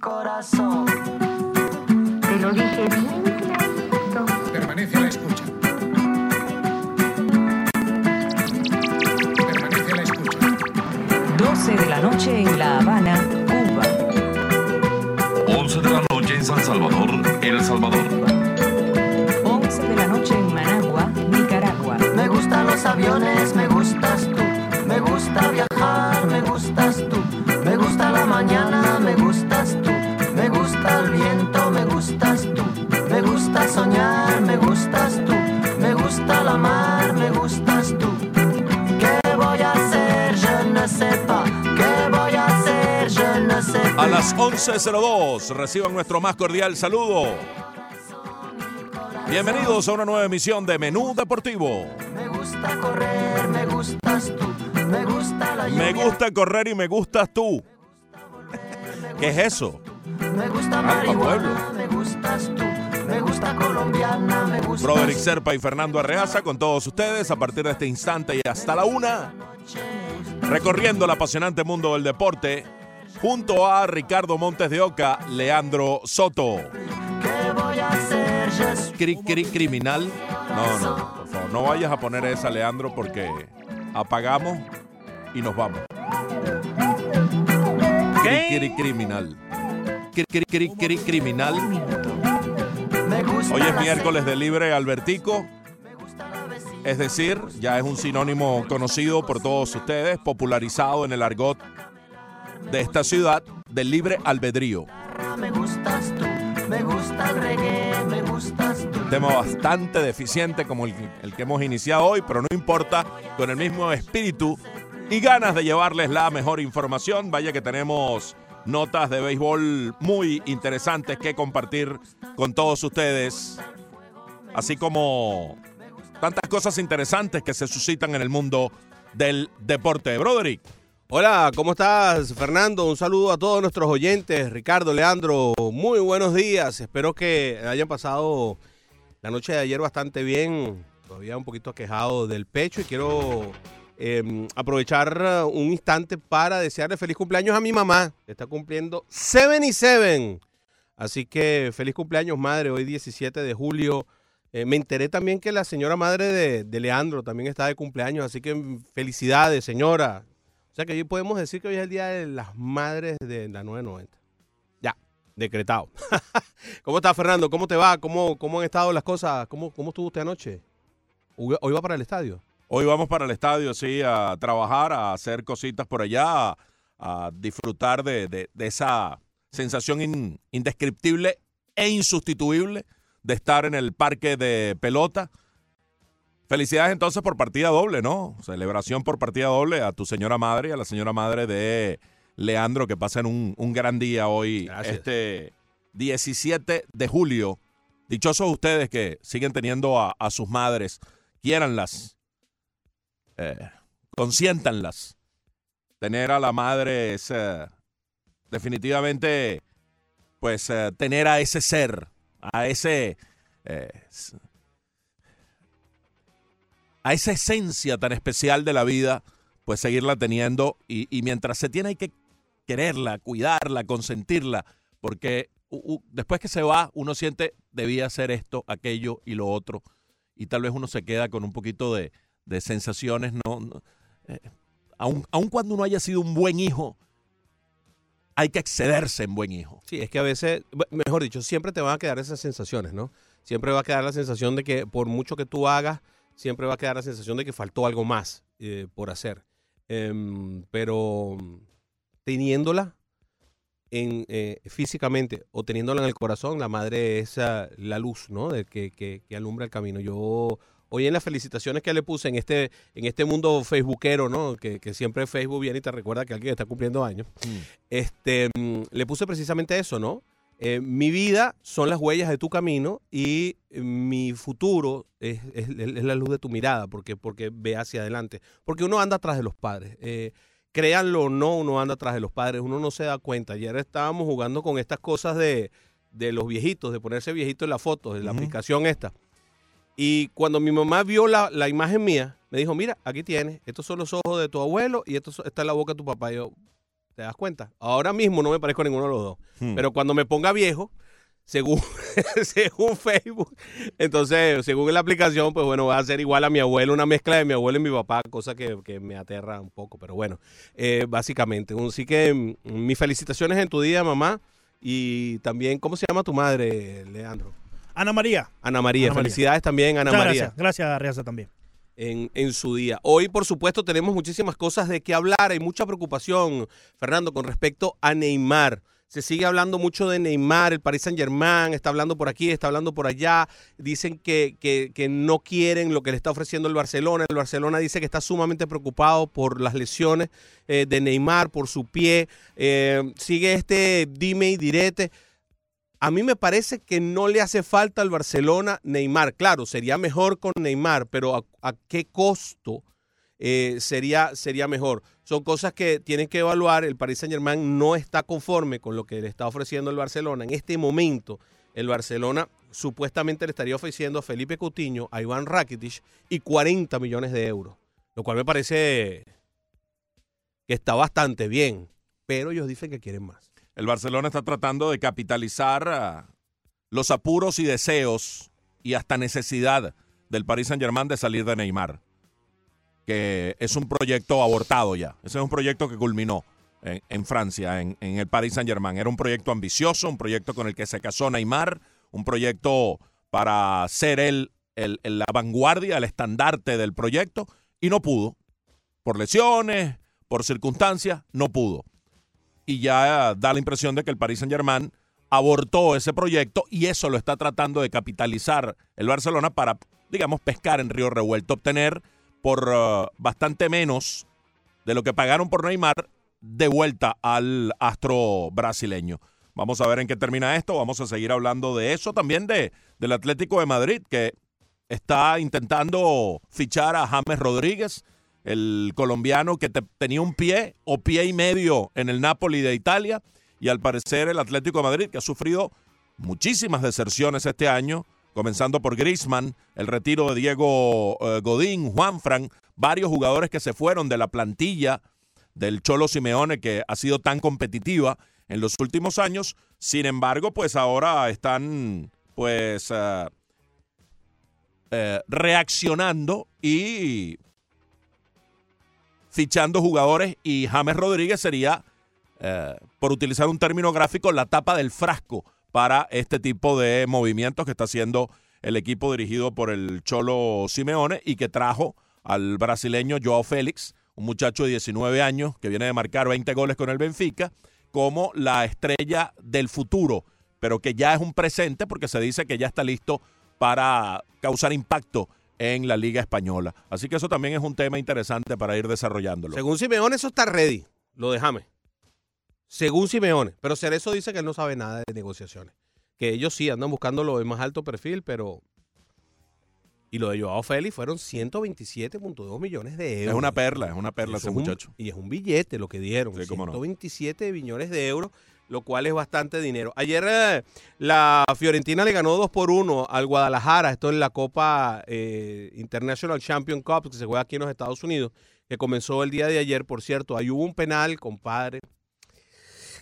corazón. Te lo dije bien clarito. Permanece a la escucha. Permanece a la escucha. 12 de la noche en La Habana, Cuba. 11 de la noche en San Salvador, El Salvador. 11 de la noche en Managua, Nicaragua. Me gustan los aviones, me las 11.02 reciban nuestro más cordial saludo. Bienvenidos a una nueva emisión de Menú Deportivo. Me gusta correr, me gustas tú. Me gusta la lluvia. Me gusta correr y me gustas tú. ¿Qué es eso? Me gusta marihuana, me gustas tú. Me gusta colombiana, me gustas Broderick Serpa y Fernando Arreaza con todos ustedes a partir de este instante y hasta la una. Recorriendo el apasionante mundo del deporte junto a Ricardo Montes de Oca, Leandro Soto. ¿Qué voy a hacer? Cri, cri, criminal. No, no, por favor, no vayas a poner esa, Leandro, porque apagamos y nos vamos. Cri, cri, criminal. Cri, cri, cri, cri, criminal. Hoy es miércoles de libre Albertico. Es decir, ya es un sinónimo conocido por todos ustedes, popularizado en el argot de esta ciudad, del libre albedrío. me gustas tú. Me gusta el reggae, me gustas tú. tema bastante deficiente como el, el que hemos iniciado hoy, pero no importa, con el mismo espíritu y ganas de llevarles la mejor información. Vaya que tenemos notas de béisbol muy interesantes que compartir con todos ustedes, así como tantas cosas interesantes que se suscitan en el mundo del deporte. Broderick. Hola, ¿cómo estás, Fernando? Un saludo a todos nuestros oyentes. Ricardo, Leandro, muy buenos días. Espero que hayan pasado la noche de ayer bastante bien. Todavía un poquito aquejado del pecho y quiero eh, aprovechar uh, un instante para desearle feliz cumpleaños a mi mamá. Está cumpliendo 77. Así que feliz cumpleaños, madre. Hoy 17 de julio. Eh, me enteré también que la señora madre de, de Leandro también está de cumpleaños. Así que felicidades, señora. Sea que hoy podemos decir que hoy es el Día de las Madres de la 990. Ya, decretado. ¿Cómo está Fernando? ¿Cómo te va? ¿Cómo, cómo han estado las cosas? ¿Cómo, cómo estuvo usted anoche? Hoy va para el estadio. Hoy vamos para el estadio, sí, a trabajar, a hacer cositas por allá, a, disfrutar de, de- esa sensación in- indescriptible e insustituible de estar en el parque de pelota. Felicidades entonces por partida doble, ¿no? Celebración por partida doble a tu señora madre y a la señora madre de Leandro, que pasen un, un gran día hoy, Gracias. este 17 de julio. Dichosos ustedes que siguen teniendo a, a sus madres, quiéranlas, eh, consiéntanlas. Tener a la madre es eh, definitivamente, pues, eh, tener a ese ser, a ese, a esa esencia tan especial de la vida, pues seguirla teniendo y, mientras se tiene hay que quererla, cuidarla, consentirla, porque después que se va uno siente debía hacer esto, aquello y lo otro y tal vez uno se queda con un poquito de, sensaciones, no, eh, aun, cuando uno haya sido un buen hijo, hay que excederse en buen hijo. Sí, es que a veces, mejor dicho, siempre te van a quedar esas sensaciones, ¿no? Siempre va a quedar la sensación de que por mucho que tú hagas, siempre va a quedar la sensación de que faltó algo más eh, por hacer. Em, pero mm, teniéndola en, eh, físicamente o teniéndola en el corazón, la madre es ah, la luz, ¿no? De que, que- que alumbra el camino. Yo hoy en las felicitaciones que le puse en este, en este mundo facebookero, ¿no? Que, que siempre Facebook viene y te recuerda que alguien está cumpliendo años este, mm, le puse precisamente eso, ¿no? Eh, mi vida son las huellas de tu camino y eh, mi futuro es, es- es la luz de tu mirada, porque, porque ve hacia adelante. Porque uno anda atrás de los padres. Eh, créanlo o no, uno anda atrás de los padres, uno no se da cuenta. Ayer estábamos jugando con estas cosas de, de los viejitos, de ponerse viejito en la foto, de la aplicación esta. Y cuando mi mamá vio la, la imagen mía, me dijo, mira, aquí tienes, estos son los ojos de tu abuelo y esto, esta es la boca de tu papá. Y yo, ¿Te das cuenta? Ahora mismo no me parezco a ninguno de los dos. Hmm. Pero cuando me ponga viejo, según, según Facebook, entonces, según la aplicación, pues bueno, va a ser igual a mi abuelo, una mezcla de mi abuelo y mi papá, cosa que, que me aterra un poco. Pero bueno, eh, básicamente. Así que mm, mis felicitaciones en tu día, mamá. Y también, ¿cómo se llama tu madre, Leandro? Ana María. Ana María. Ana María. Felicidades también, Ana Muchas María. Gracias, gracias Riaza también. En, en su día. Hoy, por supuesto, tenemos muchísimas cosas de qué hablar. Hay mucha preocupación, Fernando, con respecto a Neymar. Se sigue hablando mucho de Neymar, el Paris Saint Germain, está hablando por aquí, está hablando por allá. Dicen que, que- que no quieren lo que le está ofreciendo el Barcelona. El Barcelona dice que está sumamente preocupado por las lesiones eh, de Neymar, por su pie. Eh, sigue este dime y direte. A mí me parece que no le hace falta al Barcelona Neymar. Claro, sería mejor con Neymar, pero ¿a, qué costo eh, sería, sería mejor? Son cosas que tienen que evaluar. El Paris Saint Germain no está conforme con lo que le está ofreciendo el Barcelona. En este momento, el Barcelona supuestamente le estaría ofreciendo a Felipe Coutinho, a Iván Rakitic y 40 millones de euros. Lo cual me parece que está bastante bien. Pero ellos dicen que quieren más. El Barcelona está tratando de capitalizar ah, los apuros y deseos y hasta necesidad del Paris Saint-Germain de salir de Neymar, que es un proyecto abortado ya. Ese es un proyecto que culminó en, Francia, en, el Paris Saint-Germain. Era un proyecto ambicioso, un proyecto con el que se casó Neymar, un proyecto para ser él el- la vanguardia, el estandarte del proyecto, y no pudo. Por lesiones, por circunstancias, no pudo y ya da la impresión de que el Paris Saint-Germain abortó ese proyecto y eso lo está tratando de capitalizar el Barcelona para, digamos, pescar en río revuelto, obtener por uh, bastante menos de lo que pagaron por Neymar de vuelta al astro brasileño. Vamos a ver en qué termina esto, vamos a seguir hablando de eso, también de, del Atlético de Madrid, que está intentando fichar a James Rodríguez, el colombiano que te- tenía un pie o pie y medio en el Napoli de Italia y al parecer el Atlético de Madrid que ha sufrido muchísimas deserciones este año, comenzando por Griezmann, el retiro de Diego eh, Godín, Juanfran, varios jugadores que se fueron de la plantilla del Cholo Simeone que ha sido tan competitiva en los últimos años. Sin embargo, pues ahora están pues eh, eh, reaccionando y fichando jugadores y James Rodríguez sería, eh, por utilizar un término gráfico, la tapa del frasco para este tipo de movimientos que está haciendo el equipo dirigido por el Cholo Simeone y que trajo al brasileño Joao Félix, un muchacho de 19 años que viene de marcar 20 goles con el Benfica, como la estrella del futuro, pero que ya es un presente porque se dice que ya está listo para causar impacto en la Liga Española. Así que eso también es un tema interesante para ir desarrollándolo. Según Simeone, eso está ready. Lo de James. Según Simeone. Pero Cerezo dice que él no sabe nada de negociaciones. Que ellos sí andan buscando lo de más alto perfil, pero. Y lo de Joao Félix fueron 127.2 millones de euros. Es una perla, es una perla ese un- muchacho. y es un billete lo que dieron. Sí, cómo no. 127 millones de euros, lo cual es bastante dinero. Ayer eh, la Fiorentina le ganó 2 por 1 al Guadalajara. Esto en la Copa eh, International Champion Cup que se juega aquí en los Estados Unidos, que comenzó el día de ayer, por cierto. Ahí hubo un penal, compadre,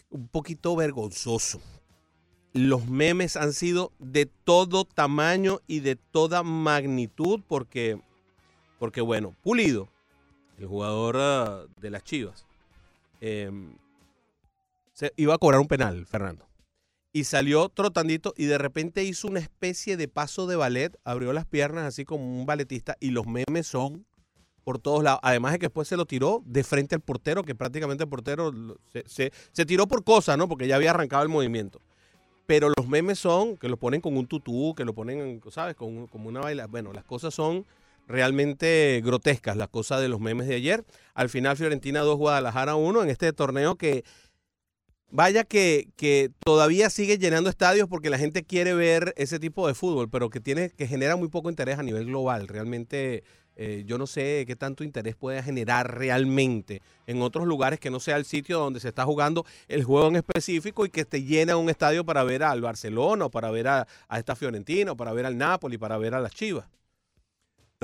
un poquito vergonzoso. Los memes han sido de todo tamaño y de toda magnitud porque, porque bueno, Pulido, el jugador ah, de las Chivas, eh, se iba a cobrar un penal, Fernando. Y salió trotandito y de repente hizo una especie de paso de ballet, abrió las piernas así como un balletista y los memes son por todos lados. Además de que después se lo tiró de frente al portero, que prácticamente el portero se, se- tiró por cosas, ¿no? Porque ya había arrancado el movimiento. Pero los memes son que lo ponen con un tutú, que lo ponen, ¿sabes? Con, como una baila. Bueno, las cosas son realmente grotescas, las cosas de los memes de ayer. Al final Fiorentina 2, Guadalajara 1 en este torneo que vaya que, que todavía sigue llenando estadios porque la gente quiere ver ese tipo de fútbol, pero que tiene que genera muy poco interés a nivel global. Realmente eh, yo no sé qué tanto interés puede generar realmente en otros lugares que no sea el sitio donde se está jugando el juego en específico y que te llena un estadio para ver al Barcelona o para ver a, a esta Fiorentina o para ver al Napoli, para ver a las Chivas.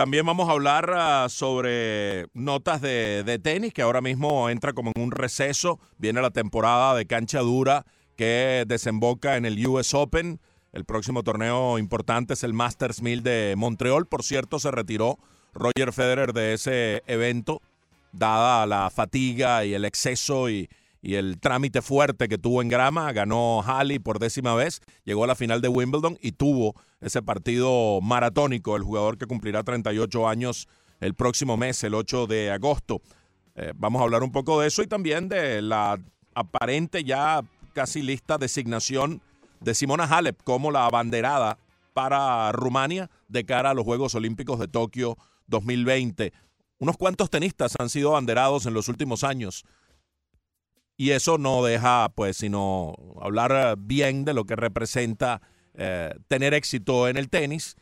También vamos a hablar ah, sobre notas de, de tenis, que ahora mismo entra como en un receso. Viene la temporada de cancha dura que desemboca en el US Open. El próximo torneo importante es el Masters 1000 de Montreal. Por cierto, se retiró Roger Federer de ese evento, dada la fatiga y el exceso y, y el trámite fuerte que tuvo en grama. Ganó Halley por décima vez, llegó a la final de Wimbledon y tuvo ese partido maratónico, el jugador que cumplirá 38 años el próximo mes, el 8 de agosto. Eh, vamos a hablar un poco de eso y también de la aparente ya casi lista designación de Simona Halep como la abanderada para Rumania de cara a los Juegos Olímpicos de Tokio 2020. Unos cuantos tenistas han sido abanderados en los últimos años y eso no deja, pues, sino hablar eh, bien de lo que representa eh, tener éxito en el tenis.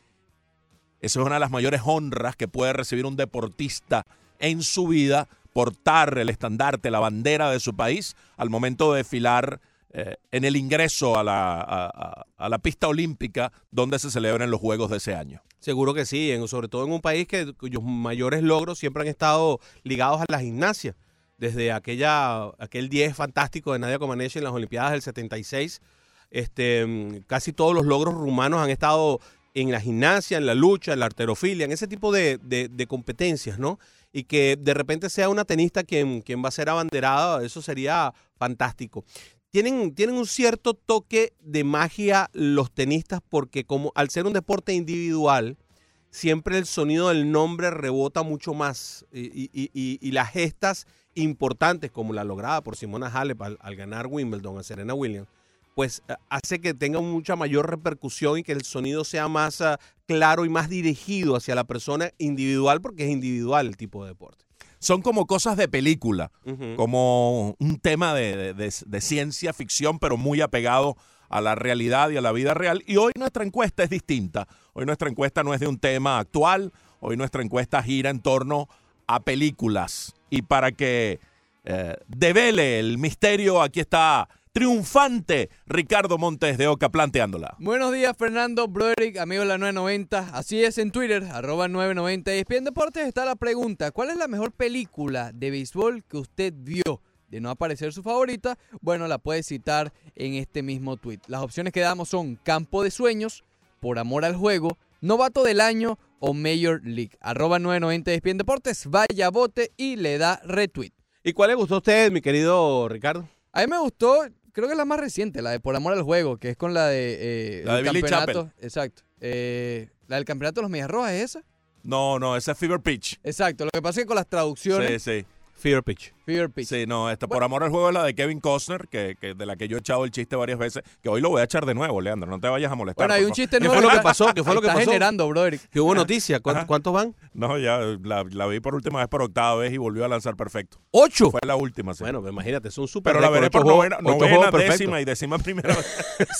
Esa es una de las mayores honras que puede recibir un deportista en su vida, portar el estandarte, la bandera de su país al momento de desfilar eh, en el ingreso a la, a- la pista olímpica donde se celebran los Juegos de ese año. Seguro que sí, sobre todo en un país que, cuyos mayores logros siempre han estado ligados a la gimnasia. Desde aquella, aquel 10 fantástico de Nadia Comaneci en las Olimpiadas del 76, este, mm, casi todos los logros rumanos han estado en la gimnasia, en la lucha, en la arterofilia, en ese tipo de, de- competencias, ¿no? Y que de repente sea una tenista quien, quien va a ser abanderada, eso sería fantástico. Tienen, tienen un cierto toque de magia los tenistas porque como al ser un deporte individual, siempre el sonido del nombre rebota mucho más y- y las gestas importantes como la lograda por Simona Halep al, al ganar Wimbledon a Serena Williams, pues eh, hace que tenga mucha mayor repercusión y que el sonido sea más ah, claro y más dirigido hacia la persona individual porque es individual el tipo de deporte. Son como cosas de película. Como un tema de, de- de- de ciencia ficción, pero muy apegado a la realidad y a la vida real. Y hoy nuestra encuesta es distinta. Hoy nuestra encuesta no es de un tema actual, hoy nuestra encuesta gira en torno a películas. Y para que eh, devele el misterio, aquí está triunfante Ricardo Montes de Oca planteándola. Buenos días, Fernando Broderick, amigo de la 990. Así es, en Twitter, arroba 990 y ESPN Deportes está la pregunta. ¿Cuál es la mejor película de béisbol que usted vio? De no aparecer su favorita, bueno, la puede citar en este mismo tweet. Las opciones que damos son Campo de Sueños, Por Amor al Juego, Novato del Año o Major League. Arroba 990 ESPN Deportes, vaya bote y le da retweet. ¿Y cuál le gustó a usted, mi querido Ricardo? A mí me gustó, creo que es la más reciente, la de Por Amor al Juego, que es con la de... eh, La de el Billy campeonato- Exacto. Eh, la del campeonato de los Medias Rojas, ¿es esa? No, no, ese es Fever Pitch. Exacto. Lo que pasa es que con las Sí, traducciones... sí. Fever Pitch. Fever Pitch. Sí, no, este, por amor al juego es la de Kevin Costner, que, que de la que yo he echado el chiste varias veces, que hoy lo voy a echar de nuevo, Leandro, no te vayas a molestar. Bueno, hay un chiste ¿Qué nuevo. fue lo que pasó? ¿Qué fue lo que está pasó? generando, brother. ¿Qué hubo noticia? ¿Cuántos, van? No, ya la, la vi por última vez por octava vez y volvió a lanzar perfecto. ¡Ocho! Fue la última, sí. Bueno, pues imagínate, es un super pero la veré por novena, novena perfectos. décima y décima primera.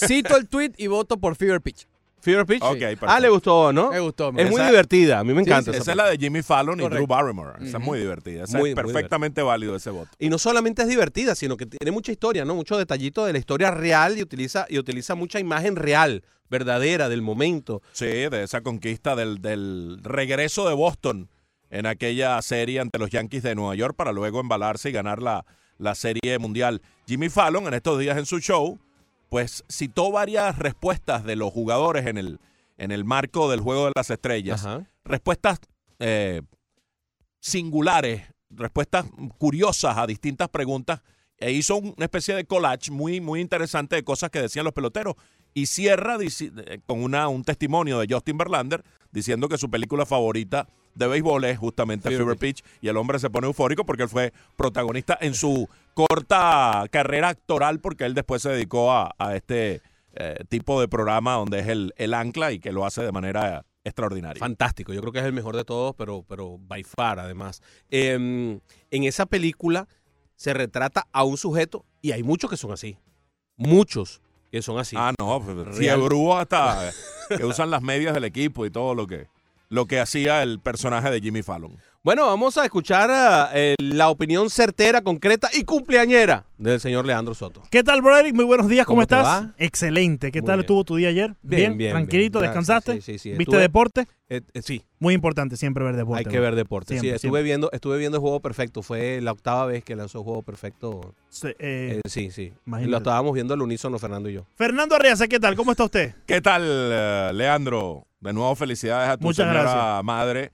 Cito el tweet y voto por Fever Pitch. Fever Pitch. Ah, le gustó, ¿no? Me gustó. me Es muy divertida, a mí me encanta. Esa esa es la de Jimmy Fallon y. Drew Barrymore. Esa es muy divertida. Esa Muy- es perfectamente válido ese voto. Y no solamente es divertida, sino que tiene mucha historia, ¿no? Mucho detallito de la historia real y utiliza, y utiliza mucha imagen real, verdadera, del momento. Sí, de esa conquista del, del regreso de Boston en aquella serie ante los Yankees de Nueva York para luego embalarse y ganar la, la serie mundial. Jimmy Fallon en estos días en su show, pues citó varias respuestas de los jugadores en el, en el marco del Juego de las Estrellas. Ajá. Respuestas eh, singulares, respuestas curiosas a distintas preguntas e hizo una especie de collage muy, muy interesante de cosas que decían los peloteros. Y cierra eh, con una, un testimonio de Justin Verlander diciendo que su película favorita de béisbol es justamente Fever Fever Pitch. Y el hombre se pone eufórico porque él fue protagonista en su corta carrera actoral porque él después se dedicó a, a este eh, tipo de programa donde es el, el ancla y que lo hace de manera extraordinaria. Fantástico, yo creo que es el mejor de todos, pero, pero by far además. Eh, en esa película se retrata a un sujeto y hay muchos que son así. Muchos que son así. Ah, no, Real. fiebrúo hasta que usan las medias del equipo y todo lo que, lo que hacía el personaje de Jimmy Fallon. Bueno, vamos a escuchar ah, eh, la opinión certera, concreta y cumpleañera del señor Leandro Soto. ¿Qué tal, Broderick? Muy buenos días, ¿cómo, ¿Cómo te estás? va? Excelente. ¿Qué Muy tal bien. estuvo tu día ayer? Bien, bien, Tranquilito, bien. ¿descansaste? Sí, sí, sí. ¿Viste Estuve- deporte? Eh, eh, sí, Muy importante siempre ver deporte. hay que ver deporte. Siempre, sí, estuve siempre. viendo, estuve viendo el juego perfecto. Fue la octava vez que lanzó juego perfecto. Sí, eh, Eh, sí, sí. imagínate. Lo estábamos viendo al unísono, Fernando y yo. Fernando Arriaza, ¿qué tal? ¿Cómo está usted? ¿Qué tal, Leandro? De nuevo, felicidades a tu Muchas señora gracias. madre.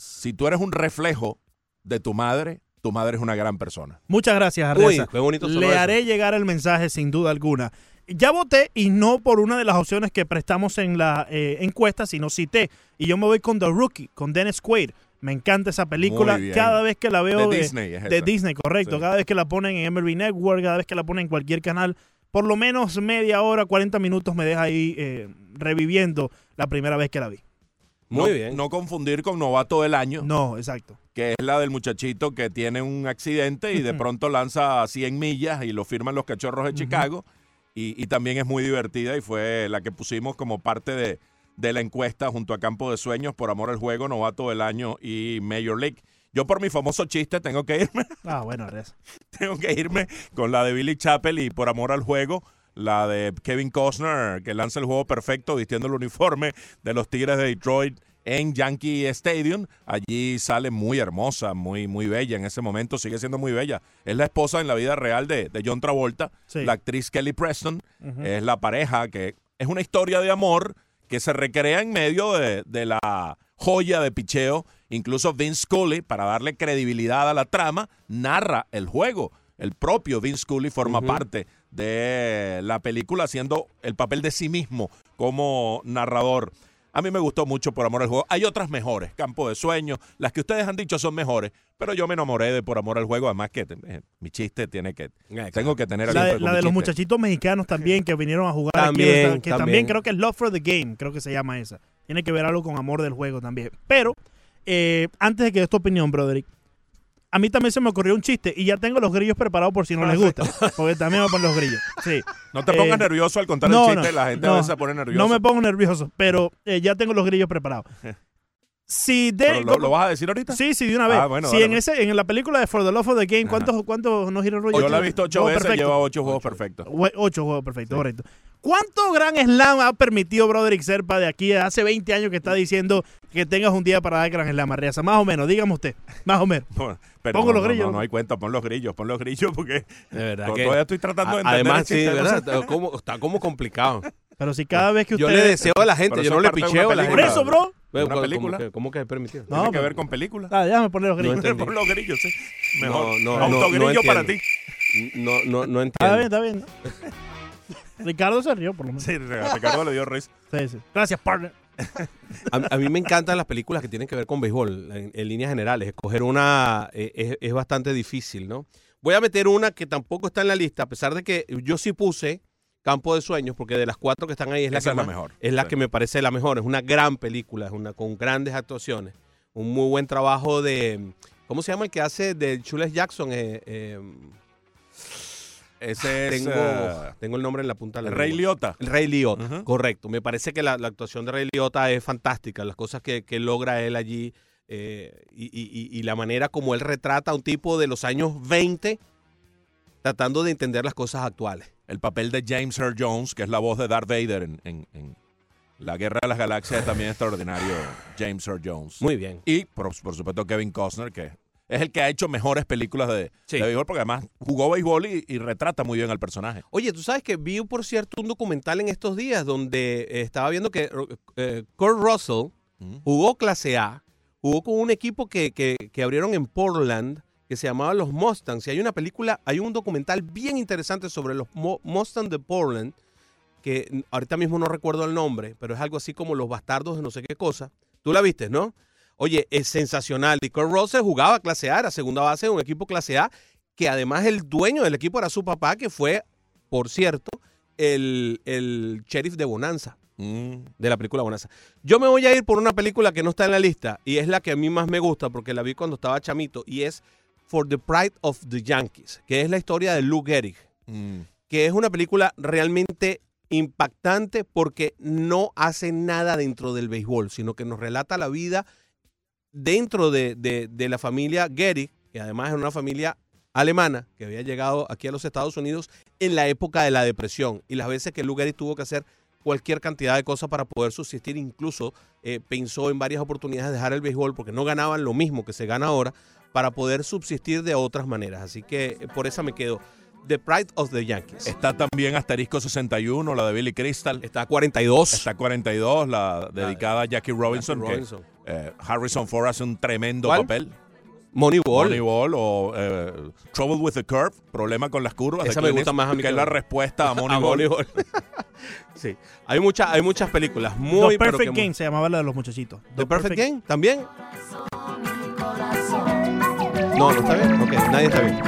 Eh, si tú eres un reflejo de tu madre, tu madre es una gran persona. Muchas gracias, Uy, Arriaza. qué bonito sonó Le eso. haré llegar el mensaje sin duda alguna. Ya voté y no por una de las opciones que prestamos en la eh, encuesta, sino cité. Y yo me voy con The Rookie, con Dennis Quaid. Me encanta esa película. Cada vez que la veo De de, Disney es de esa. Disney, correcto. Sí. Cada vez que la ponen en MLB Network, cada vez que la ponen en cualquier canal, por lo menos media hora, 40 minutos me deja ahí eh, reviviendo la primera vez que la vi. Muy No- bien. No confundir con Novato del Año, No, exacto. que es la del muchachito que tiene un accidente y de pronto lanza 100 millas y lo firman los cachorros de Chicago. Y, y también es muy divertida y fue la que pusimos como parte de, de la encuesta junto a Campo de Sueños por Amor al Juego, Novato del Año y Major League. Yo por mi famoso chiste tengo que irme, Ah, bueno, Arriaza. tengo que irme con la de Billy Chappell y por Amor al Juego, la de Kevin Costner que lanza el juego perfecto vistiendo el uniforme de los Tigres de Detroit en Yankee Stadium. Allí sale muy hermosa, muy, muy bella. En ese momento sigue siendo muy bella. Es la esposa en la vida real de, de John Travolta, Sí. la actriz Kelly Preston. Es la pareja que es una historia de amor que se recrea en medio de, de la joya de picheo. Incluso Vince Scully, para darle credibilidad a la trama, narra el juego. El propio Vince Scully forma parte de la película haciendo el papel de sí mismo como narrador. A mí me gustó mucho Por Amor al Juego. Hay otras mejores, Campo de Sueños. Las que ustedes han dicho son mejores, pero yo me enamoré de Por Amor al Juego. Además que eh, mi chiste tiene que... Tengo que tener La, algo de, la de los muchachitos mexicanos también que vinieron a jugar También, aquí, que también. también. creo que es Love for the Game, creo que se llama esa. Tiene que ver algo con amor del juego también. Pero, eh, antes de que des tu opinión, Broderick, a mí también se me ocurrió un chiste y ya tengo los grillos preparados por si no les gusta, porque también me ponen los grillos. Sí. No te pongas Eh, nervioso al contar no, el chiste, no, la gente no, a veces se pone nerviosa. No me pongo nervioso, pero eh, ya tengo los grillos preparados. Si de, ¿Pero lo, lo vas a decir ahorita? Sí, sí, de una vez. Ah, bueno, si dale, en pues. ese en la película de For the Love of the Game, ¿cuántos, cuántos no giros Yo la he visto ocho veces, lleva ocho juegos perfectos. Ocho juegos perfectos, correcto. ¿Cuánto gran slam ha permitido Broderick Serpa de aquí hace 20 años que está diciendo que tengas un día para dar gran slam, Arriaza? Más o menos, dígame usted. Más o menos. Bueno, Pero Pongo no, los grillos. No, no hay cuenta, pon los grillos, pon los grillos porque De verdad que- todavía estoy tratando de entender Además, sí, ¿verdad? Está como, está como complicado. Pero si cada vez que usted... Yo le deseo a la gente, yo no le picheo a la Por gente. película. eso, bro. Una ¿cómo- película. ¿Cómo que, cómo que es permitido? No, Tiene que ver con película. Ah, déjame poner los No grillos. entendí. Pon los grillos, sí. Mejor. No, no, no, Autogrillo no para entiendo. ti. No, no, no Está bien, entiendo. está bien. Ricardo se rió, por lo menos. Sí, a Ricardo le dio risa. Sí, sí. Gracias, partner. A, a mí me encantan las películas que tienen que ver con béisbol, en, en líneas generales. Escoger una eh, es, es bastante difícil, ¿no? Voy a meter una que tampoco está en la lista, a pesar de que yo sí puse Campo de Sueños, porque de las cuatro que están ahí es la, Esa que, es la más- mejor. es la Sí. que me parece la mejor. Es una gran película, es una con grandes actuaciones. Un muy buen trabajo de. ¿Cómo se llama el que hace de Chules Jackson? Eh, eh, Ese es tengo, eh, tengo el nombre en la punta de la Rey. Liotta. El Rey Liotta, correcto. Me parece que la, la actuación de Rey Liotta es fantástica, las cosas que, que logra él allí eh, y- y la manera como él retrata a un tipo de los años 20 tratando de entender las cosas actuales. El papel de James Earl Jones, que es la voz de Darth Vader en, en- en La Guerra de las Galaxias, es también extraordinario James Earl Jones. Muy bien. Y, por, por supuesto, Kevin Costner, que es el que ha hecho mejores películas de, Sí. de béisbol, porque además jugó béisbol y, y retrata muy bien al personaje. Oye, tú sabes que vi, por cierto, un documental en estos días donde eh, estaba viendo que eh, Kurt Russell Mm. jugó clase A, jugó con un equipo que, que- que abrieron en Portland que se llamaba Los Mustangs. Y hay una película, hay un documental bien interesante sobre los Mo- Mustangs de Portland, que ahorita mismo no recuerdo el nombre, pero es algo así como Los Bastardos de no sé qué cosa. Tú la viste, ¿no? Oye, es sensacional. Y Kurt Russell jugaba clase A, era segunda base de un equipo clase A, que además el dueño del equipo era su papá, que fue, por cierto, el, el sheriff de Bonanza Mm. de la película Bonanza. Yo me voy a ir por una película que no está en la lista y es la que a mí más me gusta porque la vi cuando estaba chamito y es For the Pride of the Yankees, que es la historia de Lou Gehrig, Mm. que es una película realmente impactante porque no hace nada dentro del béisbol, sino que nos relata la vida dentro de, de- de la familia Getty, que además era una familia alemana que había llegado aquí a los Estados Unidos en la época de la depresión y las veces que Lou Gehrig tuvo que hacer cualquier cantidad de cosas para poder subsistir, incluso eh, pensó en varias oportunidades de dejar el béisbol porque no ganaban lo mismo que se gana ahora para poder subsistir de otras maneras. Así que eh, por esa me quedo. The Pride of the Yankees. Está también Asterisco 61, la de Billy Crystal. Está 42. Está 42, la dedicada a Jackie Robinson. Jackie que, Robinson. eh, Harrison Ford hace un tremendo ¿Cuál? papel. Moneyball. Moneyball o eh, Trouble with the Curve, problema con las curvas. de Esa me Clint gusta más a mí Que es la respuesta a A Moneyball. Sí. Hay, mucha- hay muchas películas The muy pero Perfect que- Game se llamaba la de los muchachitos. The Perfect Game también. No, no está bien. Ok, nadie está bien.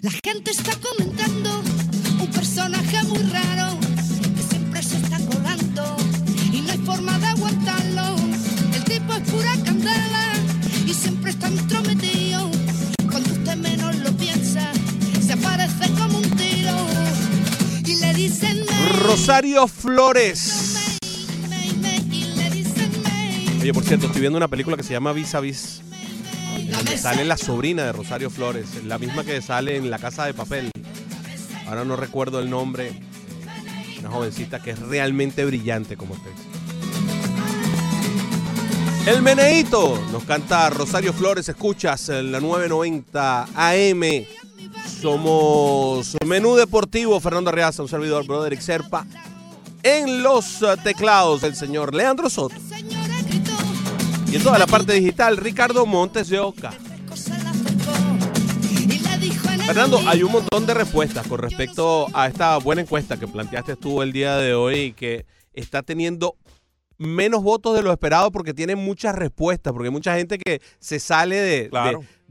La gente está comentando un personaje muy raro que siempre se está colando y no hay forma de aguantarlo. El tipo es pura candela y siempre está entrometido. Cuando usted menos lo piensa, se aparece como un tiro y le dicen Rosario Flores. Oye, por cierto, estoy viendo una película que se llama Vis a Vis. en donde sale la sobrina de Rosario Flores, la misma que sale en La Casa de Papel. Ahora no recuerdo el nombre. Una jovencita que es realmente brillante como usted. El Meneito nos canta Rosario Flores, escuchas en la 990 AM. Somos Menú Deportivo, Fernando Arriaza, un servidor, Broderick Serpa. En los teclados, el señor Leandro Soto. Y en toda la parte digital, Ricardo Montes de Oca. Fernando, hay un montón de respuestas con respecto a esta buena encuesta que planteaste tú el día de hoy y que está teniendo menos votos de lo esperado porque tiene muchas respuestas, porque hay mucha gente que se sale de,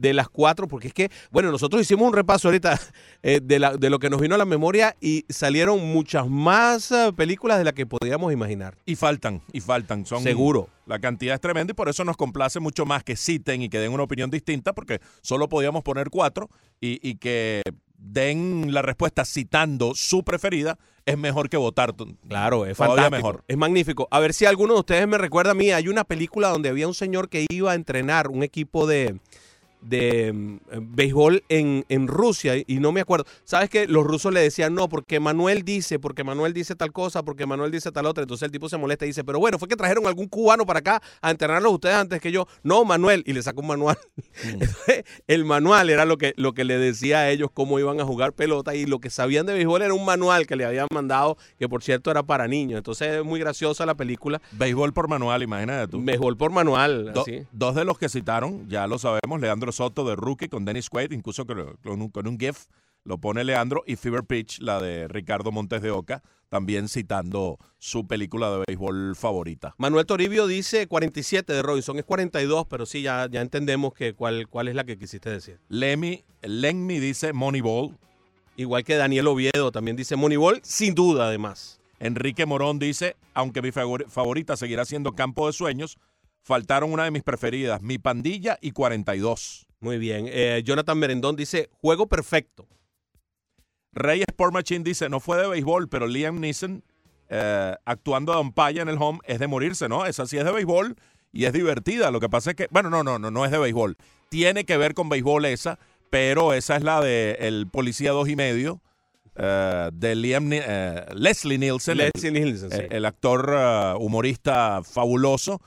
de las cuatro, porque es que, bueno, nosotros hicimos un repaso ahorita eh, de, la- de lo que nos vino a la memoria y salieron muchas más eh, películas de las que podíamos imaginar. Y faltan, y faltan. Son, Seguro. La cantidad es tremenda y por eso nos complace mucho más que citen y que den una opinión distinta, porque solo podíamos poner cuatro y, y que den la respuesta citando su preferida es mejor que votar. Claro, es Todavía fantástico. mejor. Es magnífico. A ver si alguno de ustedes me recuerda a mí. Hay una película donde había un señor que iba a entrenar un equipo de, de mm, béisbol en, en Rusia y no me acuerdo. ¿Sabes que Los rusos le decían no, porque Manuel dice, porque Manuel dice tal cosa, porque Manuel dice tal otra. Entonces el tipo se molesta y dice, pero bueno, fue que trajeron algún cubano para acá a entrenarlos ustedes antes que yo. No, Manuel. Y le sacó un manual. Entonces, el manual era lo que, lo que le decía a ellos cómo iban a jugar pelota y lo que sabían de béisbol era un manual que le habían mandado, que por cierto era para niños. Entonces es muy graciosa la película. Béisbol por manual, imagínate tú. Béisbol por manual. Do- así. dos de los que citaron, ya lo sabemos, Leandro Soto de Rookie con Dennis Quaid, incluso con, con un, con un GIF, lo pone Leandro, y Fever Pitch, la de Ricardo Montes de Oca, también citando su película de béisbol favorita. Manuel Toribio dice 47 de Robinson, es 42, pero sí, ya, ya entendemos que cuál, cuál es la que quisiste decir. Lemmy, Lenmi dice Moneyball, Igual que Daniel Oviedo también dice Moneyball, sin duda además. Enrique Morón dice, aunque mi favor- favorita seguirá siendo Campo de Sueños, faltaron una de mis preferidas, Mi Pandilla y 42. Muy bien. Eh, Jonathan Merendón dice Juego Perfecto. Rey Sport Machine dice, no fue de béisbol, pero Liam Neeson eh, actuando de umpire en el home es de morirse, ¿no? Esa sí es de béisbol y es divertida. Lo que pasa es que, bueno, no, no, no, no es de béisbol. Tiene que ver con béisbol esa, pero esa es la de el policía dos y medio eh, de Liam eh, Leslie Nielsen, el- Leslie Nielsen, sí. el, el actor eh, humorista fabuloso,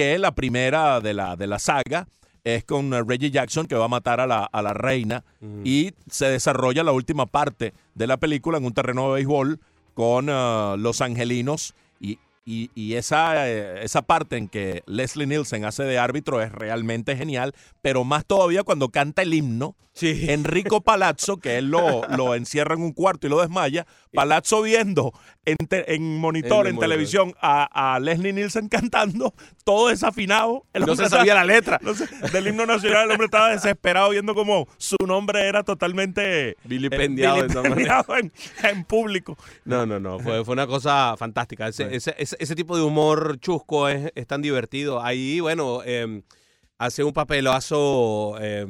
que la primera de la, de la saga es con eh, Reggie Jackson que va a matar a la, a la reina y se desarrolla la última parte de la película en un terreno de béisbol con eh, los angelinos y, y- y esa, eh, esa parte en que Leslie Nielsen hace de árbitro es realmente genial, pero más todavía cuando canta el himno. Enrico Palazzo, que él lo, lo encierra en un cuarto y lo desmaya, Palazzo viendo en, te- en monitor, En televisión, a, a Leslie Nielsen cantando, todo desafinado. El No hombre se sabía estaba- la letra. no del himno nacional, el hombre estaba desesperado viendo como su nombre era totalmente Vilipendiado eh, de esa manera. vilipendiado en, en público. No, no, no, fue, fue una cosa fantástica. Ese, ese, ese- ese tipo de humor chusco es, es tan divertido. Ahí, bueno, eh, hace un papelazo, eh,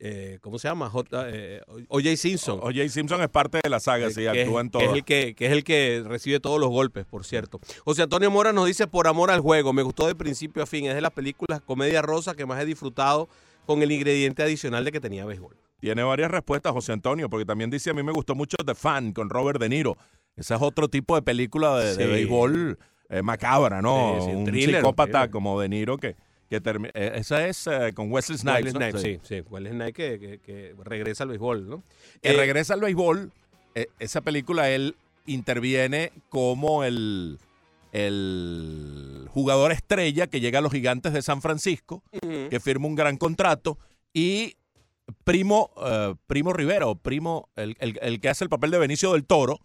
eh, ¿cómo se llama? J- eh, O.J. Simpson. O.J. Simpson es parte de la saga, sí, que, actúa en que es todo. el que, que es el que recibe todos los golpes, por cierto. José Antonio Mora nos dice, por amor al juego, me gustó de principio a fin. Es de las películas comedia rosa que más he disfrutado con el ingrediente adicional de que tenía béisbol. Tiene varias respuestas, José Antonio, porque también dice, a mí me gustó mucho The Fan con Robert De Niro. Ese es otro tipo de película de, béisbol eh, macabra, ¿no? Sí, sí, un thriller, psicópata thriller. como De Niro que, que termi- eh, esa es eh, con Wesley Snipes. Wesley ¿no? Snipes, sí, sí. Wesley Snipes que, que- que regresa al béisbol, ¿no? Que regresa al béisbol, esa película él interviene como el, el jugador estrella que llega a los gigantes de San Francisco, que firma un gran contrato, y Primo, eh, Primo Rivera, o Primo, el, el- el que hace el papel de Benicio del Toro,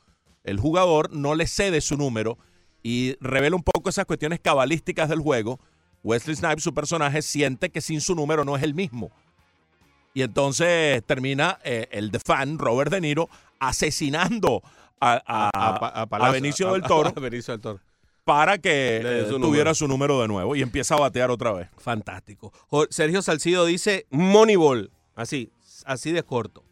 el jugador no le cede su número y revela un poco esas cuestiones cabalísticas del juego. Wesley Snipes, su personaje, siente que sin su número no es el mismo. Y entonces termina eh, el de fan, Robert De Niro, asesinando a, a- pa- a Palacio- Benicio a- del Toro a Benicio del Toro. para que eh, su tuviera número. su número de nuevo y empieza a batear otra vez. Fantástico. Sergio Salcido dice Moneyball. Así, así de corto.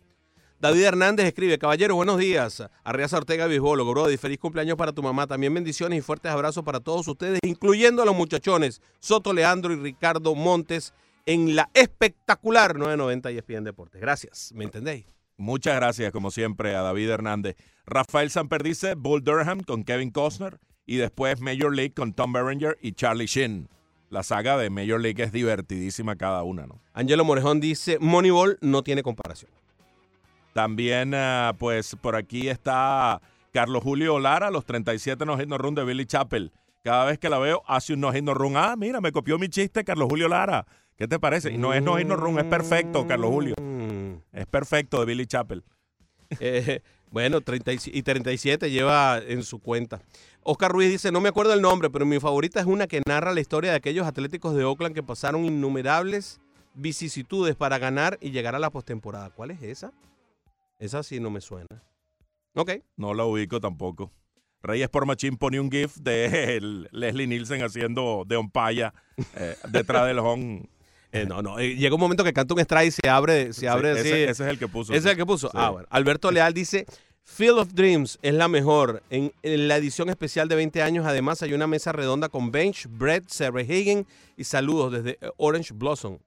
David Hernández escribe, caballero, buenos días. Arriaza Ortega Bisbólogo, bro, feliz cumpleaños para tu mamá. También bendiciones y fuertes abrazos para todos ustedes, incluyendo a los muchachones Soto Leandro y Ricardo Montes en la espectacular 990 ESPN Deportes. Gracias, ¿me entendéis? Muchas gracias, como siempre, a David Hernández. Rafael Samper dice Bull Durham con Kevin Costner y después Major League con Tom Berenger y Charlie Sheen. La saga de Major League es divertidísima cada una, ¿no? Angelo Morejón dice, Moneyball no tiene comparación. También, ah, pues, por aquí está Carlos Julio Lara, los 37 no hit no run de Billy Chappell. Cada vez que la veo, hace un no hit no run. Ah, mira, me copió mi chiste Carlos Julio Lara. ¿Qué te parece? Y no es no hit no run, es perfecto, Carlos Julio. Mm. Es perfecto de Billy Chappell. Eh, bueno, 30 y y 37 lleva en su cuenta. Oscar Ruiz dice, no me acuerdo el nombre, pero mi favorita es una que narra la historia de aquellos atléticos de Oakland que pasaron innumerables vicisitudes para ganar y llegar a la postemporada. ¿Cuál es esa? Esa sí no me suena. Ok. No la ubico tampoco. Reyes por Machín pone un GIF de el Leslie Nielsen haciendo de Ompaya eh, detrás del home. Eh, no, no. eh, llega un momento que canta un strike y se abre, se abre Sí, así. ese, ese es el que puso. ¿Ese es el que puso? Sí. Ah, bueno. Alberto Leal dice, Field of Dreams es la mejor. En, en la edición especial de 20 años, además, hay una mesa redonda con Bench, Brett, Sarah Hagen y saludos desde Orange Blossom.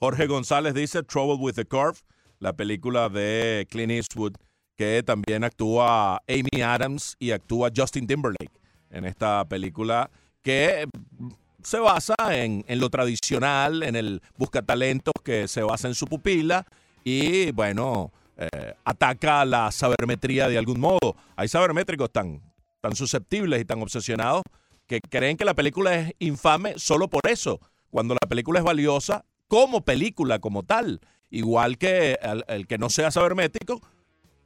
Jorge González dice Trouble with the Curve, la película de Clint Eastwood, que también actúa Amy Adams y actúa Justin Timberlake en esta película que mm, se basa en, en lo tradicional, en el buscatalentos que se basa en su pupila y, bueno, eh, ataca la sabermetría de algún modo. Hay sabermétricos tan, tan susceptibles y tan obsesionados que creen que la película es infame solo por eso, cuando la película es valiosa como película, como tal. Igual que el, que no sea sabermétrico,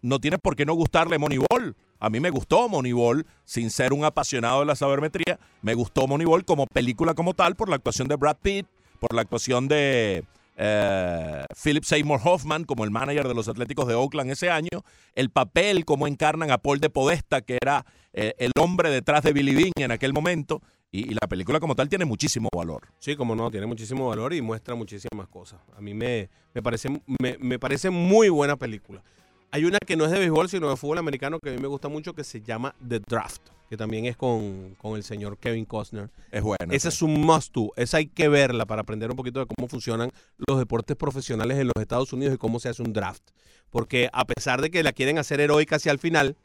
no tiene por qué no gustarle Moneyball. A mí me gustó Moneyball, sin ser un apasionado de la sabermetría. Me gustó Moneyball como película como tal, por la actuación de Brad Pitt, por la actuación de eh, Philip Seymour Hoffman como el manager de los Atléticos de Oakland ese año, el papel, cómo encarnan a Paul de Podesta, que era eh, el hombre detrás de Billy Bean en aquel momento, y, y la película como tal tiene muchísimo valor. Sí, como no, tiene muchísimo valor y muestra muchísimas cosas. A mí me, me, parece, me, me parece muy buena película. Hay una que no es de béisbol, sino de fútbol americano que a mí me gusta mucho, que se llama The Draft, que también es con, con el señor Kevin Costner. Es bueno. Esa es un must do. Esa hay que verla para aprender un poquito de cómo funcionan los deportes profesionales en los Estados Unidos y cómo se hace un draft. Porque a pesar de que la quieren hacer heroica hacia el final,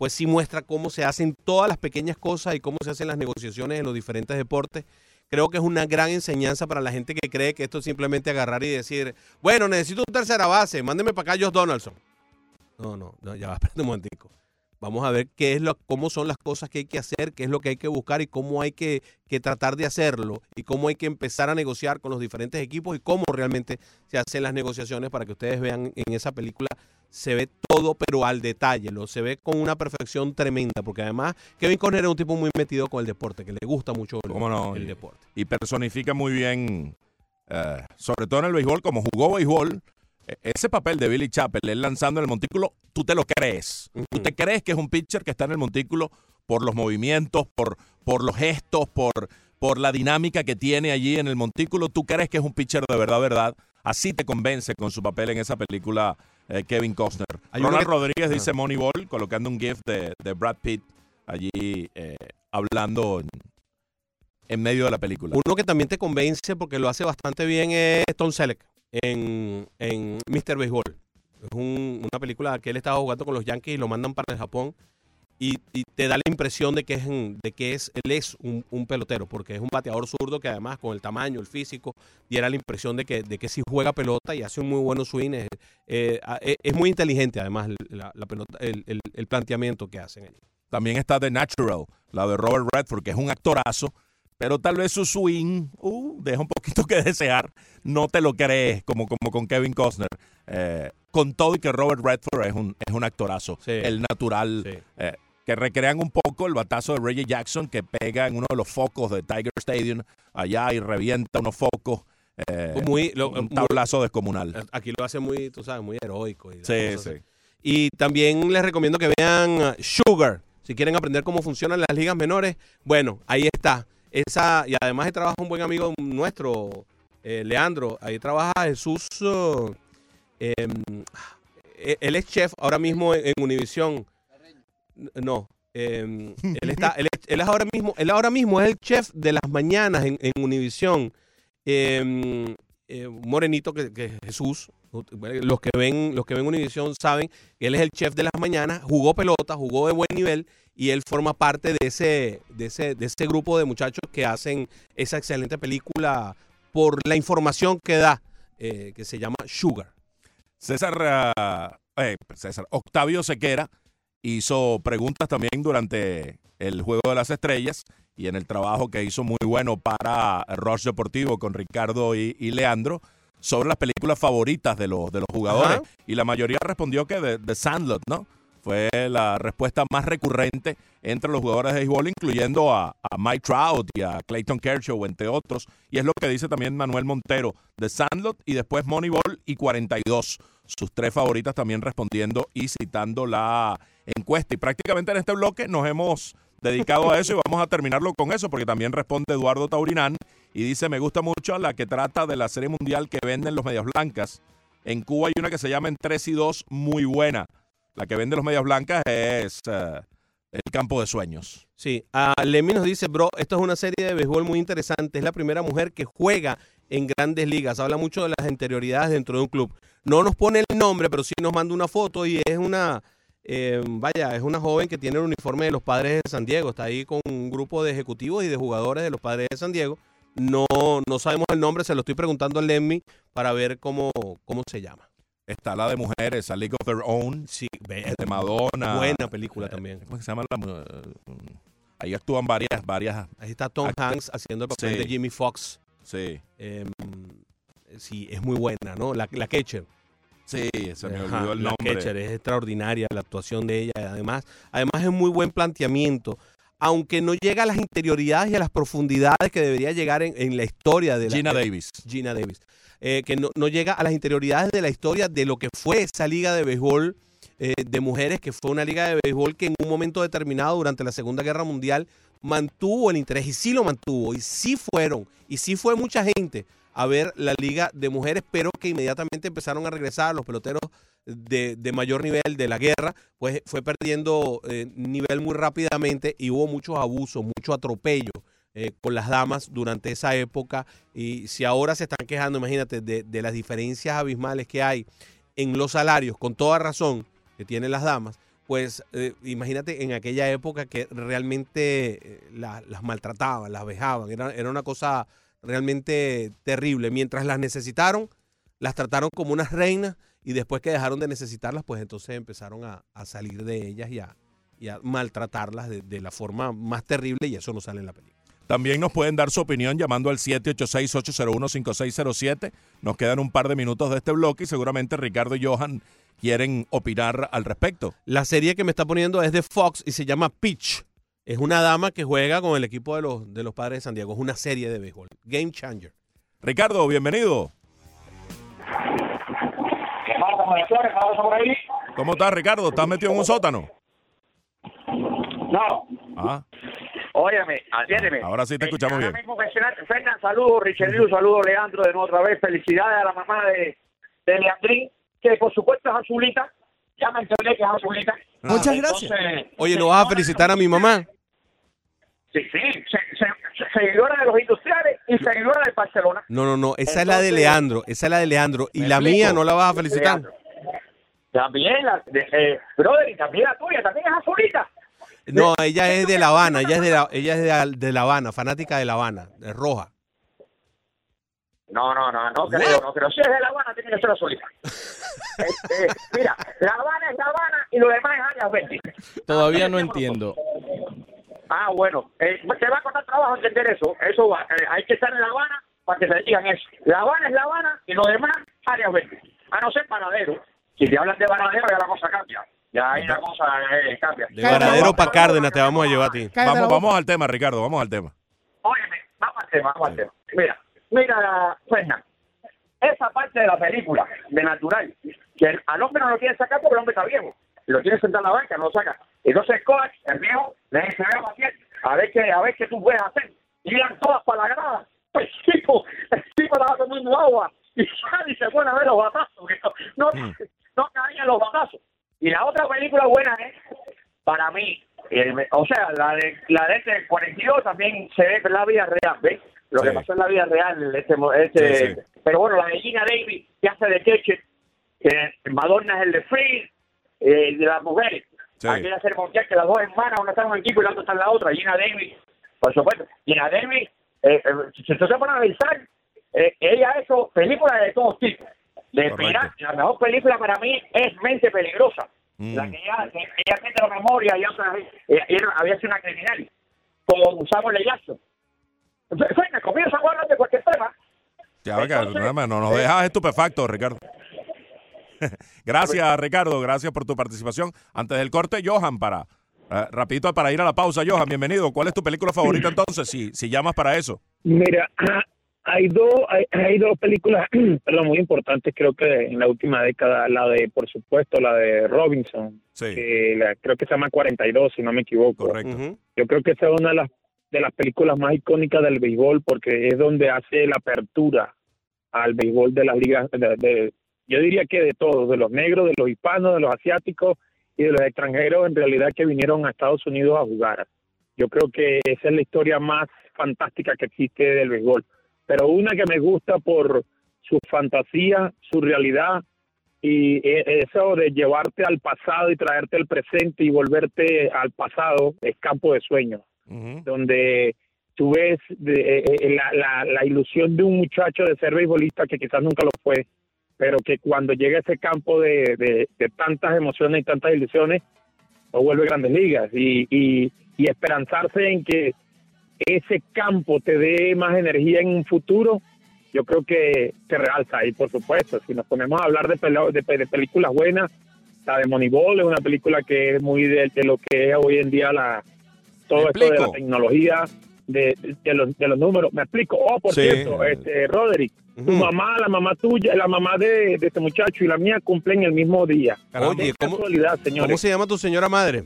pues sí muestra cómo se hacen todas las pequeñas cosas y cómo se hacen las negociaciones en los diferentes deportes. Creo que es una gran enseñanza para la gente que cree que esto es simplemente agarrar y decir, bueno, necesito un tercera base, mándeme para acá Josh Donaldson. No, no, no, ya va, espérate un momentico. Vamos a ver qué es lo, cómo son las cosas que hay que hacer, qué es lo que hay que buscar y cómo hay que, que tratar de hacerlo y cómo hay que empezar a negociar con los diferentes equipos y cómo realmente se hacen las negociaciones para que ustedes vean en esa película se ve todo pero al detalle, lo se ve con una perfección tremenda porque además Kevin Conner es un tipo muy metido con el deporte, que le gusta mucho el, deporte. y personifica muy bien, eh, sobre todo en el béisbol, como jugó béisbol, eh, ese papel de Billy Chappell, él lanzando en el montículo, tú te lo crees. Tú te crees que es un pitcher que está en el montículo por los movimientos, por, por los gestos, por, por la dinámica que tiene allí en el montículo. Tú crees que es un pitcher de verdad, verdad. Así te convence con su papel en esa película eh, Kevin Costner. Ronald que- Rodríguez dice Moneyball, colocando un gif de, de Brad Pitt allí eh, hablando en, en medio de la película. Uno que también te convence porque lo hace bastante bien es Tom Selleck en, en Mr. Baseball. Es un- una película que él estaba jugando con los Yankees y lo mandan para el Japón. Y, y te da la impresión de que es, de que es él es un, un pelotero, porque es un bateador zurdo que además con el tamaño, el físico, diera la impresión de que, de que sí juega pelota y hace un muy buen swing. Es, eh, es- es muy inteligente además la, la pelota, el, el- el planteamiento que hacen allí. También está The Natural, la de Robert Redford, que es un actorazo, pero tal vez su swing uh, deja un poquito que desear. No te lo crees, como, como con Kevin Costner. Eh, con todo y que Robert Redford es un, es un actorazo. Sí. El natural. Sí. eh, que recrean un poco el batazo de Reggie Jackson que pega en uno de los focos de Tiger Stadium allá y revienta unos focos. eh, Muy- lo- un muy- tablazo descomunal. Aquí lo hace muy, tú sabes, muy heroico. Y Sí, sí. Y también les recomiendo que vean uh, Sugar. Si quieren aprender cómo funcionan las ligas menores, bueno, ahí está. Esa, y además ahí trabaja un buen amigo nuestro, eh, Leandro. Ahí trabaja Jesús. em, eh, él es chef ahora mismo en, en Univisión. No. em, él está, él, él ahora mismo, él ahora mismo es el chef de las mañanas en, en Univisión. Em, eh, morenito que, que Jesús. Los que ven, los que ven Univisión saben que él es el chef de las mañanas, jugó pelota, jugó de buen nivel y él forma parte de ese, de ese, de ese grupo de muchachos que hacen esa excelente película por la información que da, eh, que se llama Sugar. César, ah, eh, César, Octavio Sequera hizo preguntas también durante el Juego de las Estrellas y en el trabajo que hizo muy bueno para Rush Deportivo con Ricardo y, y Leandro sobre las películas favoritas de los, de los jugadores. Ajá. Y la mayoría respondió que de, de Sandlot, ¿no? Fue la respuesta más recurrente entre los jugadores de béisbol, incluyendo a, a Mike Trout y a Clayton Kershaw, entre otros. Y es lo que dice también Manuel Montero de Sandlot y después Moneyball y 42. Sus tres favoritas también respondiendo y citando la encuesta. Y prácticamente en este bloque nos hemos dedicado a eso y vamos a terminarlo con eso porque también responde Eduardo Taurinán y dice, me gusta mucho la que trata de la serie mundial que venden los medias blancas. En Cuba hay una que se llama En 3 y 2, muy buena. La que vende los medias blancas es eh, El campo de sueños. Sí, a Lemmy nos dice, bro, esto es una serie de béisbol muy interesante. Es la primera mujer que juega en grandes ligas. Habla mucho de las interioridades dentro de un club. No nos pone el nombre, pero sí nos manda una foto y es una, eh, vaya, es una joven que tiene el uniforme de los padres de San Diego. Está ahí con un grupo de ejecutivos y de jugadores de los padres de San Diego. No, no sabemos el nombre, se lo estoy preguntando a Lemmy para ver cómo, cómo se llama. Está la de mujeres, A League of Their Own, Sí, de Madonna. buena película Eh, también. ¿Cómo se llama la eh, Ahí actúan varias, varias. Ahí está Tom Hanks haciendo el papel Sí. de Jimmy Fox. Sí, Em, sí, es muy buena, ¿no? La, la Ketcher. Sí, se me Ajá, olvidó el nombre. Ketcher es extraordinaria la actuación de ella. Además, además es muy buen planteamiento. Aunque no llega a las interioridades y a las profundidades que debería llegar en, en la historia de la, Gina de- Davis. Gina Davis. Eh, que no, no llega a las interioridades de la historia de lo que fue esa liga de béisbol eh, de mujeres, que fue una liga de béisbol que en un momento determinado durante la Segunda Guerra Mundial mantuvo el interés y sí lo mantuvo y sí fueron y sí fue mucha gente a ver la liga de mujeres, pero que inmediatamente empezaron a regresar los peloteros de, de mayor nivel de la guerra, pues fue perdiendo eh, nivel muy rápidamente y hubo muchos abusos, mucho atropello eh, con las damas durante esa época. Y si ahora se están quejando, imagínate, de, de las diferencias abismales que hay en los salarios, con toda razón que tienen las damas, pues eh, imagínate en aquella época que realmente la- las maltrataban, las vejaban, era, era una cosa realmente terrible. Mientras las necesitaron, las trataron como unas reinas y después que dejaron de necesitarlas, pues entonces empezaron a, a salir de ellas y a, y a maltratarlas de, de la forma más terrible y eso no sale en la película. También nos pueden dar su opinión llamando al 786-801-5607. Nos quedan un par de minutos de este bloque y seguramente Ricardo y Johan quieren opinar al respecto. La serie que me está poniendo es de Fox y se llama Pitch. Es una dama que juega con el equipo de los, de los padres de San Diego. Es una serie de béisbol. Game Changer. Ricardo, bienvenido. ¿Qué pasa, monitores? ¿Vamos por ahí? ¿Cómo estás, Ricardo? ¿Estás metido en un sótano? No, Ah. Óyeme, atiéndeme. Ahora sí te escuchamos Ahora bien. Fernan, saludos, Richelieu, saludos, Leandro, de nuevo otra vez. Felicidades a la mamá de, de Leandrín, que por supuesto es azulita. Ya me enteré que es azulita. Muchas Entonces, Oye, ¿no vas a felicitar a mi mamá? Sí, sí, se- se- seguidora de los industriales y seguidora del Barcelona. No, no, no. Esa es la de Leandro. Esa es la de Leandro. Y la explico. mía no la vas a felicitar. Leandro. También, la, de, eh, brother, y también la tuya, también es azulita. No, ella es de La Habana. Ella es de La, ella es de, la- de La Habana, fanática de La Habana, de roja. No, no, no, no creo, no creo. Si es de La Habana, tiene que ser azulita. Este, mira, La Habana es La Habana y lo demás es áreas verdes. Todavía no entiendo. Ah, bueno, eh, te va a costar trabajo entender eso. Eso va, eh, hay que estar en La Habana para que se digan eso. La Habana es La Habana y lo demás áreas verdes. A no ser panadero. Si te hablan de panadero, ya la cosa cambia. Ya ahí la cosa eh, cambia. De Varadero para Cárdenas te vamos a llevar a ti. Vamos, vamos al tema, Ricardo, vamos al tema. Óyeme, vamos al tema, vamos al tema. Mira, mira, Fernan, esa parte de la película, de natural, que al hombre no lo quiere sacar porque el hombre está viejo. Lo tiene sentado en la banca, no lo saca. Entonces Coach, el viejo, le dice, a Maciel, a ver qué, a ver qué tú puedes hacer. Y iban todas para la grada. El tipo, el tipo estaba tomando agua y sale y se pone a ver los batazos. que no, no, no caían los batazos. Y la otra película buena es, para mí, el- o sea, la de la de este 42 también se ve en la vida real, ¿ves? Lo que pasó en la vida real, este, este Sí, sí. pero bueno, la de Gina Davis, que hace de Ketchup, que Madonna es el de Free, eh, de las mujeres. Sí. Hay que hacer mundial que las dos hermanas, una está en un equipo y la otra está en la otra. Gina Davis, por supuesto. Gina Davis, eh, eh, si se te pone a analizar, eh, ella ha hecho películas de todos tipos. De pirata, la mejor película para mí es Mente Peligrosa. Mm. La que ella, ella siente la memoria y otra vez, ella, ella había sido una criminal con Samuel L. Jackson. Venga, comienza a hablar de cualquier tema. Ya, Entonces, nada más, no nos eh, dejas estupefactos, Ricardo. gracias, Ricardo. Gracias por tu participación. Antes del corte, Johan, para eh, rapidito para ir a la pausa. Johan, bienvenido. ¿Cuál es tu película favorita entonces? Si, si llamas para eso. Mira, hay dos, hay, hay dos películas, perdón, muy importantes, creo que en la última década, la de, por supuesto, la de Robinson, Sí, que la- creo que se llama 42, si no me equivoco. correcto. Yo creo que esa es una de las, de las películas más icónicas del béisbol porque es donde hace la apertura al béisbol de las ligas, de- de- yo diría que de todos, de los negros, de los hispanos, de los asiáticos y de los extranjeros en realidad que vinieron a Estados Unidos a jugar. Yo creo que esa es la historia más fantástica que existe del béisbol. Pero una que me gusta por su fantasía, su realidad y eh, eso de llevarte al pasado y traerte al presente y volverte al pasado es campo de sueños donde tú ves de- eh, eh, la, la, la ilusión de un muchacho de ser beisbolista que quizás nunca lo fue, pero que cuando llega a ese campo de, de, de tantas emociones y tantas ilusiones, lo vuelve grandes ligas. Y, y, y esperanzarse en que ese campo te dé más energía en un futuro, yo creo que se realza. Y por supuesto, si nos ponemos a hablar de, de, de películas buenas, la de Moneyball es una película que es muy de, de lo que es hoy en día la todo esto de la tecnología, de, de los, de los números. Me explico. Oh, por Sí. cierto, este, Roderick, tu mamá, la mamá tuya, la mamá de, de este muchacho y la mía cumplen el mismo día. Oye, ¿cómo, casualidad, señores. ¿cómo se llama tu señora madre?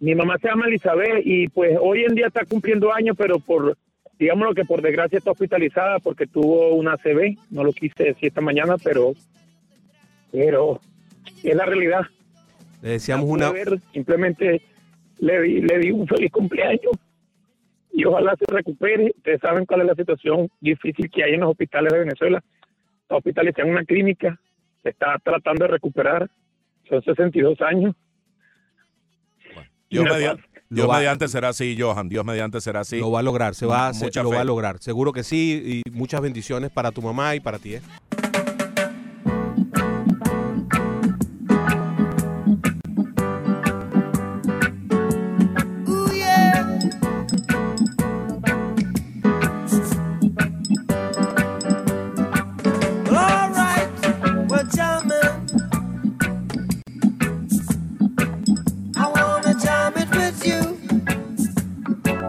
Mi mamá se llama Elizabeth y pues hoy en día está cumpliendo años, pero por, digámoslo que por desgracia está hospitalizada porque tuvo una ACV. No lo quise decir esta mañana, pero, pero es la realidad. Le deseamos Pude una... ver, simplemente le di, le di un feliz cumpleaños y ojalá se recupere. Ustedes saben cuál es la situación difícil que hay en los hospitales de Venezuela. Está hospitalizada en una clínica, se está tratando de recuperar. Son 62 años. Dios, Mira, mediante, lo Dios va- mediante será así, Johan. Dios mediante será así. Lo va a lograr, se va a, lo fe. va a lograr. Seguro que sí y muchas bendiciones para tu mamá y para ti. ¿eh?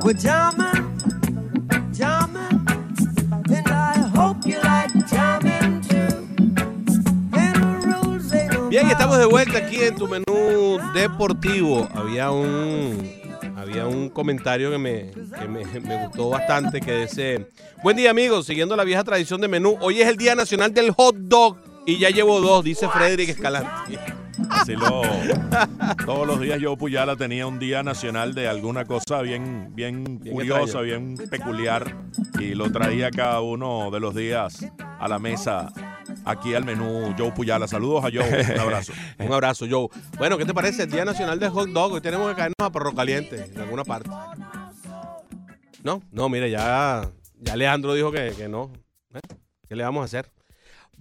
We're jamming, jamming, and I hope you like jamming too. And the rules ain't no Bien, estamos de vuelta aquí en tu menú deportivo. Había un había un comentario que me, que me- me gustó bastante que dice, buen día amigos, siguiendo la vieja tradición de menú, hoy es el Día Nacional del Hot Dog y ya llevo dos, dice Frederick Escalante. Así lo. Todos los días yo Puyala tenía un día nacional de alguna cosa bien, bien, Bien curiosa, bien peculiar. Y lo traía cada uno de los días a la mesa, aquí al menú Joe Puyala. Saludos a Joe, un abrazo. Un abrazo, Joe. Bueno, ¿qué te parece el Día Nacional del Hot Dog? Hoy tenemos que caernos a perro caliente en alguna parte. No, no, mire, ya, ya Alejandro dijo que, que no. ¿Eh? ¿Qué le vamos a hacer?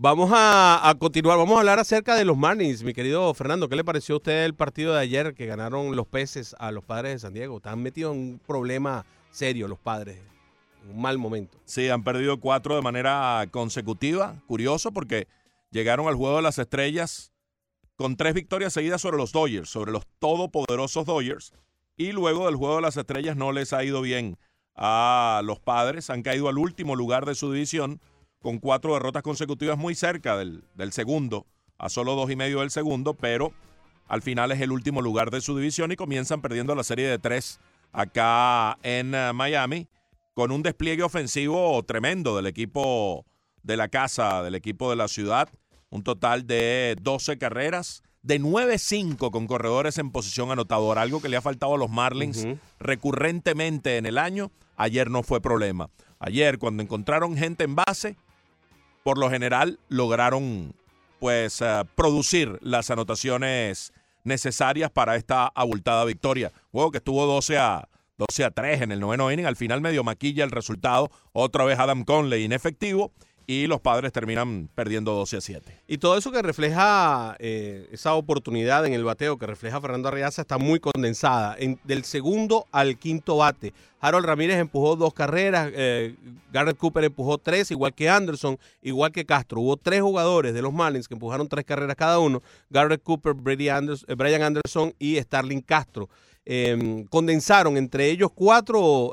Vamos a, continuar, vamos a hablar acerca de los Marlins, mi querido Fernando. ¿Qué le pareció a usted el partido de ayer que ganaron los peces a los padres de San Diego? Están metidos en un problema serio los padres, un mal momento. Sí, han perdido cuatro de manera consecutiva. Curioso porque llegaron al Juego de las Estrellas con tres victorias seguidas sobre los Dodgers, sobre los todopoderosos Dodgers. Y luego del Juego de las Estrellas no les ha ido bien a los padres. Han caído al último lugar de su división con cuatro derrotas consecutivas muy cerca del, del segundo, a solo dos y medio del segundo, pero al final es el último lugar de su división y comienzan perdiendo la serie de tres acá en eh, Miami con un despliegue ofensivo tremendo del equipo de la casa, del equipo de la ciudad. Un total de 12 carreras, de 9-5 con corredores en posición anotadora, algo que le ha faltado a los Marlins recurrentemente en el año. Ayer no fue problema. Ayer, cuando encontraron gente en base, por lo general lograron pues eh, producir las anotaciones necesarias para esta abultada victoria. Juego que estuvo 12 a 12 a 3 en el noveno inning, al final medio maquilla el resultado, otra vez Adam Conley inefectivo y los padres terminan perdiendo 12 a 7. Y todo eso que refleja eh, esa oportunidad en el bateo que refleja Fernando Arriaza está muy condensada. En- del segundo al quinto bate. Harold Ramírez empujó dos carreras, eh, Garrett Cooper empujó tres, igual que Anderson, igual que Castro. Hubo tres jugadores de los Marlins que empujaron tres carreras cada uno. Garrett Cooper, Anders- eh, Brian Anderson y Starling Castro. Eh, condensaron entre ellos cuatro,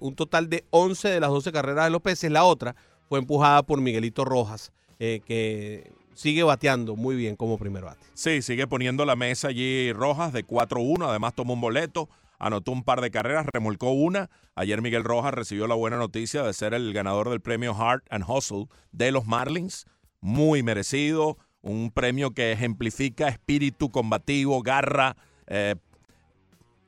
un total de 11 de las 12 carreras de los peces. La otra fue empujada por Miguelito Rojas, eh, que sigue bateando muy bien como primer bate. Sí, sigue poniendo la mesa allí Rojas de 4-1, además tomó un boleto, anotó un par de carreras, remolcó una. Ayer Miguel Rojas recibió la buena noticia de ser el ganador del premio Heart and Hustle de los Marlins, muy merecido, un premio que ejemplifica espíritu combativo, garra, eh,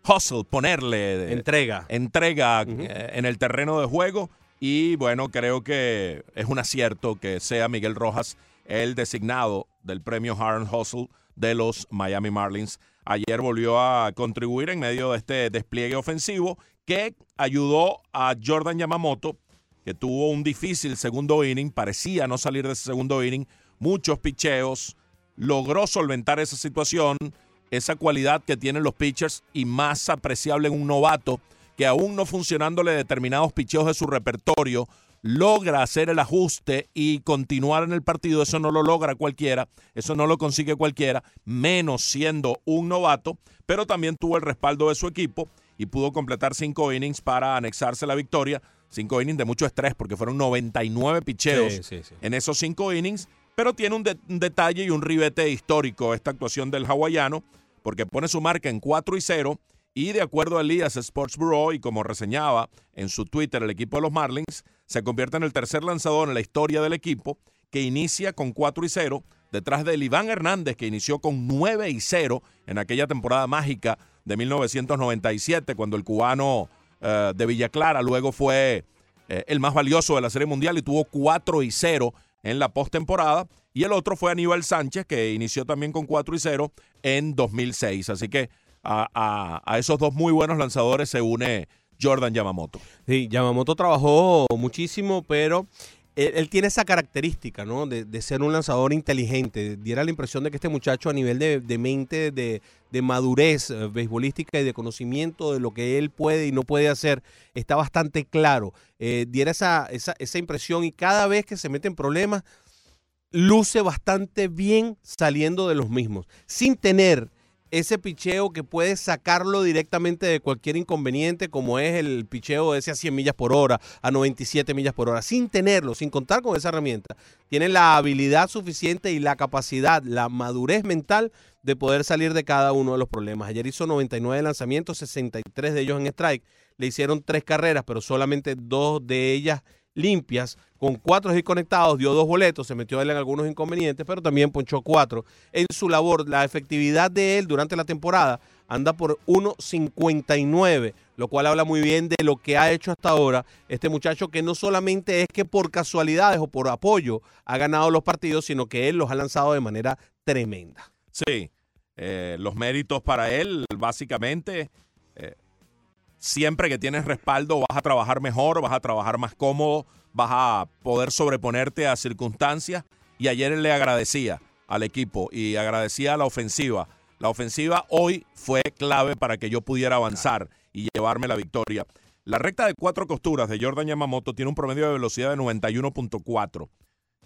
hustle, ponerle Entrega. entrega eh, en el terreno de juego y bueno, creo que es un acierto que sea Miguel Rojas el designado del premio Heart and Hustle de los Miami Marlins. Ayer volvió a contribuir en medio de este despliegue ofensivo que ayudó a Jordan Yamamoto, que tuvo un difícil segundo inning, parecía no salir de ese segundo inning, muchos picheos, logró solventar esa situación, esa cualidad que tienen los pitchers y más apreciable en un novato que aún no funcionándole determinados picheos de su repertorio, logra hacer el ajuste y continuar en el partido. Eso no lo logra cualquiera, eso no lo consigue cualquiera, menos siendo un novato, pero también tuvo el respaldo de su equipo y pudo completar cinco innings para anexarse la victoria. Cinco innings de mucho estrés porque fueron 99 picheos Sí, sí, sí. en esos cinco innings, pero tiene un, de- un detalle y un ribete histórico esta actuación del hawaiano, porque pone su marca en 4 y 0 y de acuerdo a Elias Sports Bureau y como reseñaba en su Twitter el equipo de los Marlins, se convierte en el tercer lanzador en la historia del equipo que inicia con 4 y 0 detrás de Iván Hernández que inició con 9 y 0 en aquella temporada mágica de 1997 cuando el cubano eh, de Villa Clara luego fue eh, el más valioso de la Serie Mundial y tuvo 4 y 0 en la postemporada. Y el otro fue Aníbal Sánchez, que inició también con 4 y 0 en 2006. Así que a, esos dos muy buenos lanzadores se une Jordan Yamamoto. Sí, Yamamoto trabajó muchísimo, pero él, tiene esa característica, ¿no? De, ser un lanzador inteligente. Diera la impresión de que este muchacho a nivel de, mente, de, madurez eh, beisbolística y de conocimiento de lo que él puede y no puede hacer, está bastante claro. Eh, diera esa, esa impresión y cada vez que se mete en problemas, luce bastante bien saliendo de los mismos, sin tener ese picheo que puede sacarlo directamente de cualquier inconveniente, como es el picheo ese a 100 millas por hora, a 97 millas por hora, sin tenerlo, sin contar con esa herramienta. Tiene la habilidad suficiente y la capacidad, la madurez mental de poder salir de cada uno de los problemas. Ayer hizo 99 lanzamientos, 63 de ellos en strike. Le hicieron tres carreras, pero solamente dos de ellas limpias, con cuatro hits conectados, dio dos boletos, se metió él en algunos inconvenientes, pero también ponchó cuatro. En su labor, la efectividad de él durante la temporada anda por 1.59, lo cual habla muy bien de lo que ha hecho hasta ahora este muchacho, que no solamente es que por casualidades o por apoyo ha ganado los partidos, sino que él los ha lanzado de manera tremenda. Sí, eh, los méritos para él, básicamente, siempre que tienes respaldo vas a trabajar mejor, vas a trabajar más cómodo, vas a poder sobreponerte a circunstancias. Y ayer él le agradecía al equipo y agradecía a la ofensiva. La ofensiva hoy fue clave para que yo pudiera avanzar y llevarme la victoria. La recta de cuatro costuras de Jordan Yamamoto tiene un promedio de velocidad de 91.4.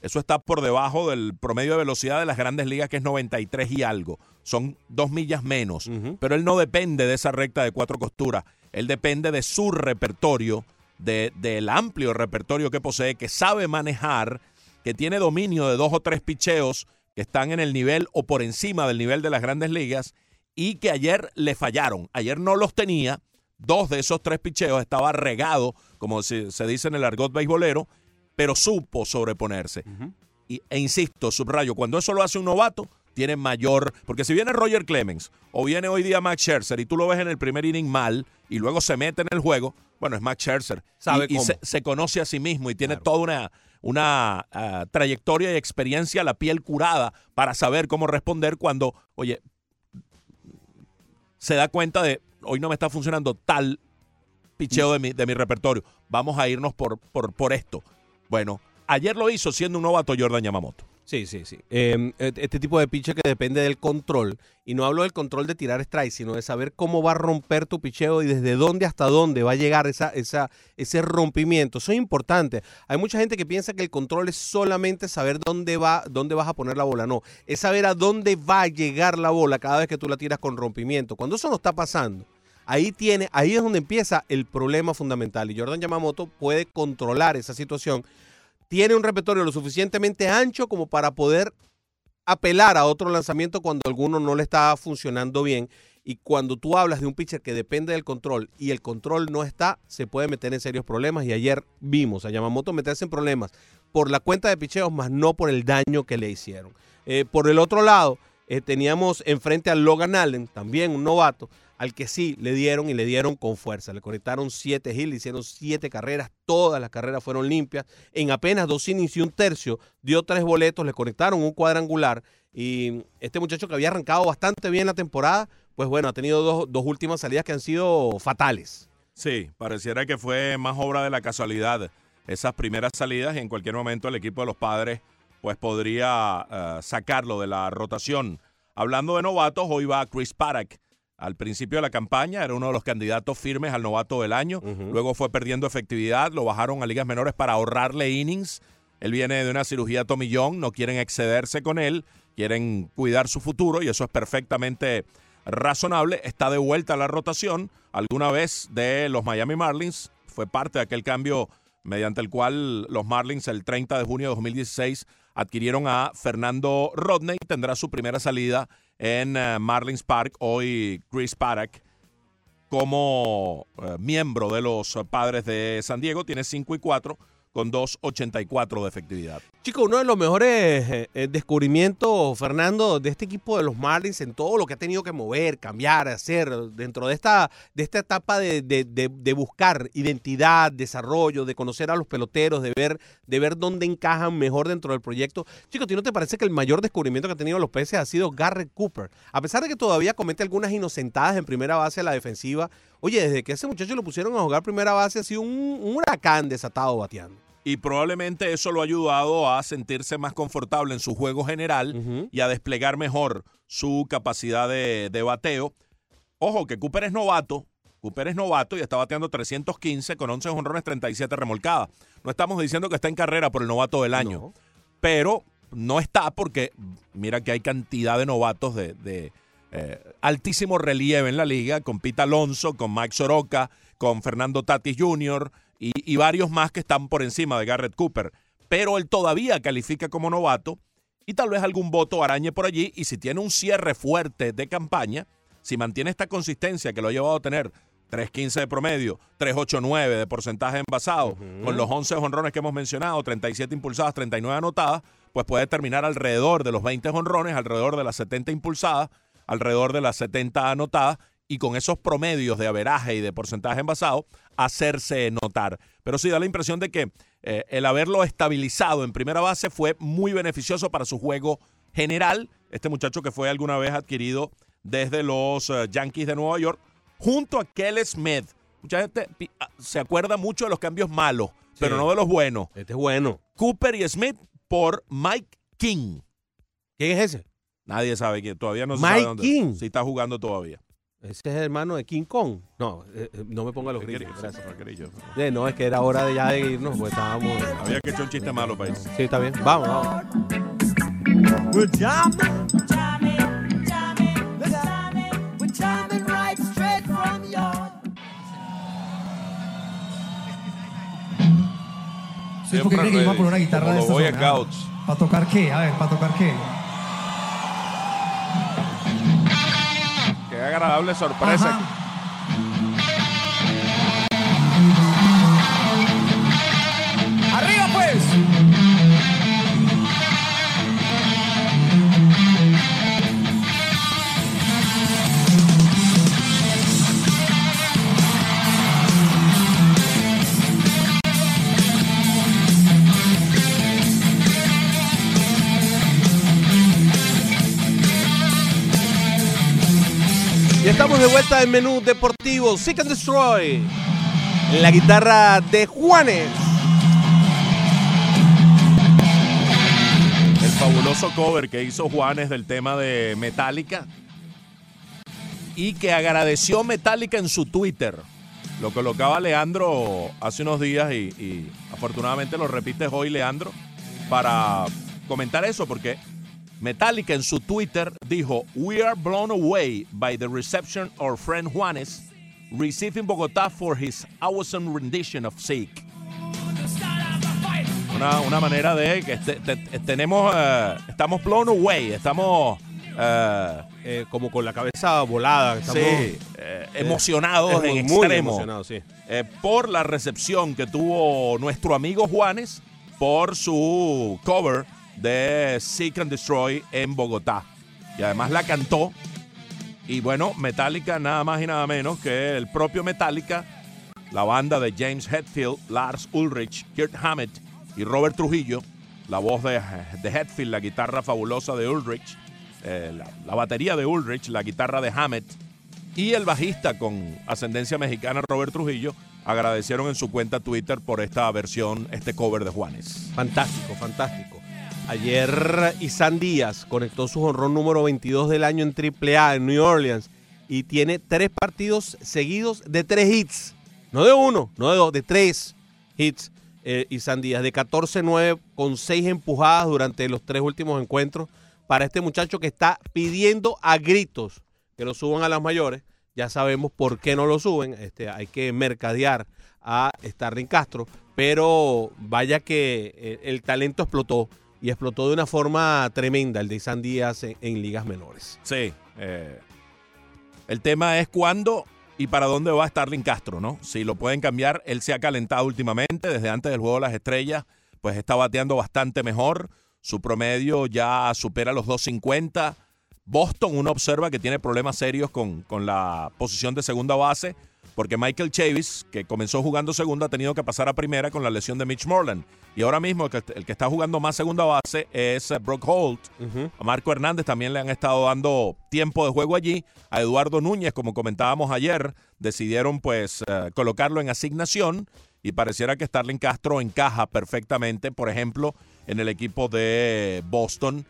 Eso está por debajo del promedio de velocidad de las grandes ligas, que es 93 y algo. Son dos millas menos. Pero él no depende de esa recta de cuatro costuras. Él depende de su repertorio, de- del amplio repertorio que posee, que sabe manejar, que tiene dominio de dos o tres picheos que están en el nivel o por encima del nivel de las grandes ligas y que ayer le fallaron. Ayer no los tenía. Dos de esos tres picheos estaba regado, como se, se dice en el argot beisbolero, pero supo sobreponerse. y, e insisto, subrayo, cuando eso lo hace un novato, tiene mayor. Porque si viene Roger Clemens o viene hoy día Max Scherzer y tú lo ves en el primer inning mal y luego se mete en el juego, bueno, es Max Scherzer. Sabe y y cómo. se, se conoce a sí mismo y tiene toda una, una ah, trayectoria y experiencia, la piel curada para saber cómo responder cuando, oye, se da cuenta de hoy no me está funcionando tal picheo de mi, de mi repertorio. Vamos a irnos por, por, por esto. Bueno, ayer lo hizo siendo un novato Jordan Yamamoto. Sí, sí, sí. Eh, este tipo de piche que depende del control, y no hablo del control de tirar strike, sino de saber cómo va a romper tu picheo y desde dónde hasta dónde va a llegar esa, ese rompimiento. Eso es importante. Hay mucha gente que piensa que el control es solamente saber dónde, va, dónde vas a poner la bola. No, es saber a dónde va a llegar la bola cada vez que tú la tiras con rompimiento. Cuando eso no está pasando, Ahí, tiene, ahí es donde empieza el problema fundamental. Y Jordan Yamamoto puede controlar esa situación. Tiene un repertorio lo suficientemente ancho como para poder apelar a otro lanzamiento cuando alguno no le está funcionando bien. Y cuando tú hablas de un pitcher que depende del control y el control no está, se puede meter en serios problemas. Y ayer vimos a Yamamoto meterse en problemas por la cuenta de picheos, más no por el daño que le hicieron. Eh, por el otro lado, eh, teníamos enfrente a Logan Allen, también un novato, al que sí le dieron y le dieron con fuerza. Le conectaron siete hits, le hicieron siete carreras, todas las carreras fueron limpias. En apenas dos innings y un tercio, dio tres boletos, le conectaron un cuadrangular. Y este muchacho que había arrancado bastante bien la temporada, pues bueno, ha tenido dos, dos últimas salidas que han sido fatales. Sí, pareciera que fue más obra de la casualidad esas primeras salidas y en cualquier momento el equipo de los padres pues podría eh, sacarlo de la rotación. Hablando de novatos, hoy va Chris Paddock. Al principio de la campaña era uno de los candidatos firmes al novato del año. Luego fue perdiendo efectividad, lo bajaron a ligas menores para ahorrarle innings. Él viene de una cirugía tomillón, no quieren excederse con él, quieren cuidar su futuro y eso es perfectamente razonable. Está de vuelta a la rotación, alguna vez de los Miami Marlins. Fue parte de aquel cambio mediante el cual los Marlins el 30 de junio de 2016 adquirieron a Fernando Rodney. Tendrá su primera salida en eh, Marlins Park. Hoy Chris Paddock como eh, miembro de los padres de San Diego. Tiene 5 y 4 con 2.84 de efectividad. Chico, uno de los mejores eh, eh, descubrimientos, Fernando, de este equipo de los Marlins en todo lo que ha tenido que mover, cambiar, hacer dentro de esta, de esta etapa de, de- de- buscar identidad, desarrollo, de conocer a los peloteros, de ver, de ver dónde encajan mejor dentro del proyecto. Chico, ¿a ti no te parece que el mayor descubrimiento que ha tenido los peces ha sido Garrett Cooper? A pesar de que todavía comete algunas inocentadas en primera base de la defensiva, oye, desde que ese muchacho lo pusieron a jugar primera base ha sido un, un huracán desatado bateando. Y probablemente eso lo ha ayudado a sentirse más confortable en su juego general y a desplegar mejor su capacidad de, de bateo. Ojo, que Cooper es novato. Cooper es novato y está bateando 315 con 11 jonrones, 37 remolcadas. No estamos diciendo que está en carrera por el novato del año, pero no está porque mira que hay cantidad de novatos de, de, eh, altísimo relieve en la liga, con Pete Alonso, con Mike Soroka, con Fernando Tatis Jr. y, y varios más que están por encima de Garrett Cooper. Pero él todavía califica como novato y tal vez algún voto arañe por allí. Y si tiene un cierre fuerte de campaña, si mantiene esta consistencia que lo ha llevado a tener 3.15 de promedio, 3.89 de porcentaje envasado, con los 11 honrones que hemos mencionado, 37 impulsadas, 39 anotadas, pues puede terminar alrededor de los 20 honrones, alrededor de las 70 impulsadas, alrededor de las 70 anotadas, y con esos promedios de averaje y de porcentaje envasado, hacerse notar. Pero sí da la impresión de que eh, el haberlo estabilizado en primera base fue muy beneficioso para su juego general. Este muchacho que fue alguna vez adquirido desde los eh, Yankees de Nueva York, junto a Kelly Smith. Mucha gente ah, se acuerda mucho de los cambios malos, pero no de los buenos. Este es bueno. Cooper y Smith por Mike King. ¿Quién es ese? Nadie sabe quién, todavía no se Mike sabe dónde. King. Si está jugando todavía. Ese es el hermano de King Kong. No, eh, eh, no me ponga los ¿Qué grillos. Eh, no, es que era hora de ya de irnos, pues estábamos. Había que echar un chiste malo para irse. Sí, está bien. Vamos, vamos. We're jamming, jamming, jamming, we're jamming, we're jamming right straight from your. ¿Usted por qué cree que por una guitarra de Boy zona? Scouts. ¿Para tocar qué? A ver, ¿para tocar qué? Qué agradable sorpresa. ¡Arriba estamos de vuelta en menú deportivo Seek and Destroy. La guitarra de Juanes. El fabuloso cover que hizo Juanes del tema de Metallica y que agradeció Metallica en su Twitter. Lo colocaba Leandro hace unos días y, y afortunadamente lo repites hoy, Leandro, para comentar eso, porque Metallica en su Twitter dijo: We are blown away by the reception our friend Juanes received in Bogotá for his awesome rendition of Sick. Una, una manera de que este- te- tenemos, eh, estamos blown away, estamos Eh, como con la cabeza volada. estamos- sí, eh, emocionados es en muy extremo emocionados, sí. eh, por la recepción que tuvo nuestro amigo Juanes por su cover de Seek and Destroy en Bogotá. Y además la cantó. Y bueno, Metallica nada más y nada menos que el propio Metallica, la banda de James Hetfield, Lars Ulrich, Kurt Hammett y Robert Trujillo, la voz de, de Hetfield, la guitarra fabulosa de Ulrich, eh, la, la batería de Ulrich, la guitarra de Hammett y el bajista con ascendencia mexicana Robert Trujillo agradecieron en su cuenta Twitter por esta versión, este cover de Juanes. Fantástico, fantástico. Ayer Isan Díaz conectó su honrón número 22 del año en AAA en New Orleans y tiene tres partidos seguidos de tres hits. No de uno, no de dos, de tres hits. Eh, Isan Díaz de 14-9 con seis empujadas durante los tres últimos encuentros para este muchacho que está pidiendo a gritos que lo suban a las mayores. Ya sabemos por qué no lo suben. Este, hay que mercadear a Starling Castro. Pero vaya que eh, el talento explotó y explotó de una forma tremenda el de Isan Díaz en, en ligas menores. Sí. eh, el tema es cuándo y para dónde va Starling Castro, ¿no? Si lo pueden cambiar, él se ha calentado últimamente, desde antes del juego de las estrellas, pues está bateando bastante mejor. Su promedio ya supera los 250. Boston, uno observa que tiene problemas serios con, con la posición de segunda base, porque Michael Chavis, que comenzó jugando segunda, ha tenido que pasar a primera con la lesión de Mitch Moreland. Y ahora mismo el que, el que está jugando más segunda base es eh, Brock Holt. A Marco Hernández también le han estado dando tiempo de juego allí. A Eduardo Núñez, como comentábamos ayer, decidieron pues eh, colocarlo en asignación y pareciera que Starling Castro encaja perfectamente, por ejemplo, en el equipo de Boston.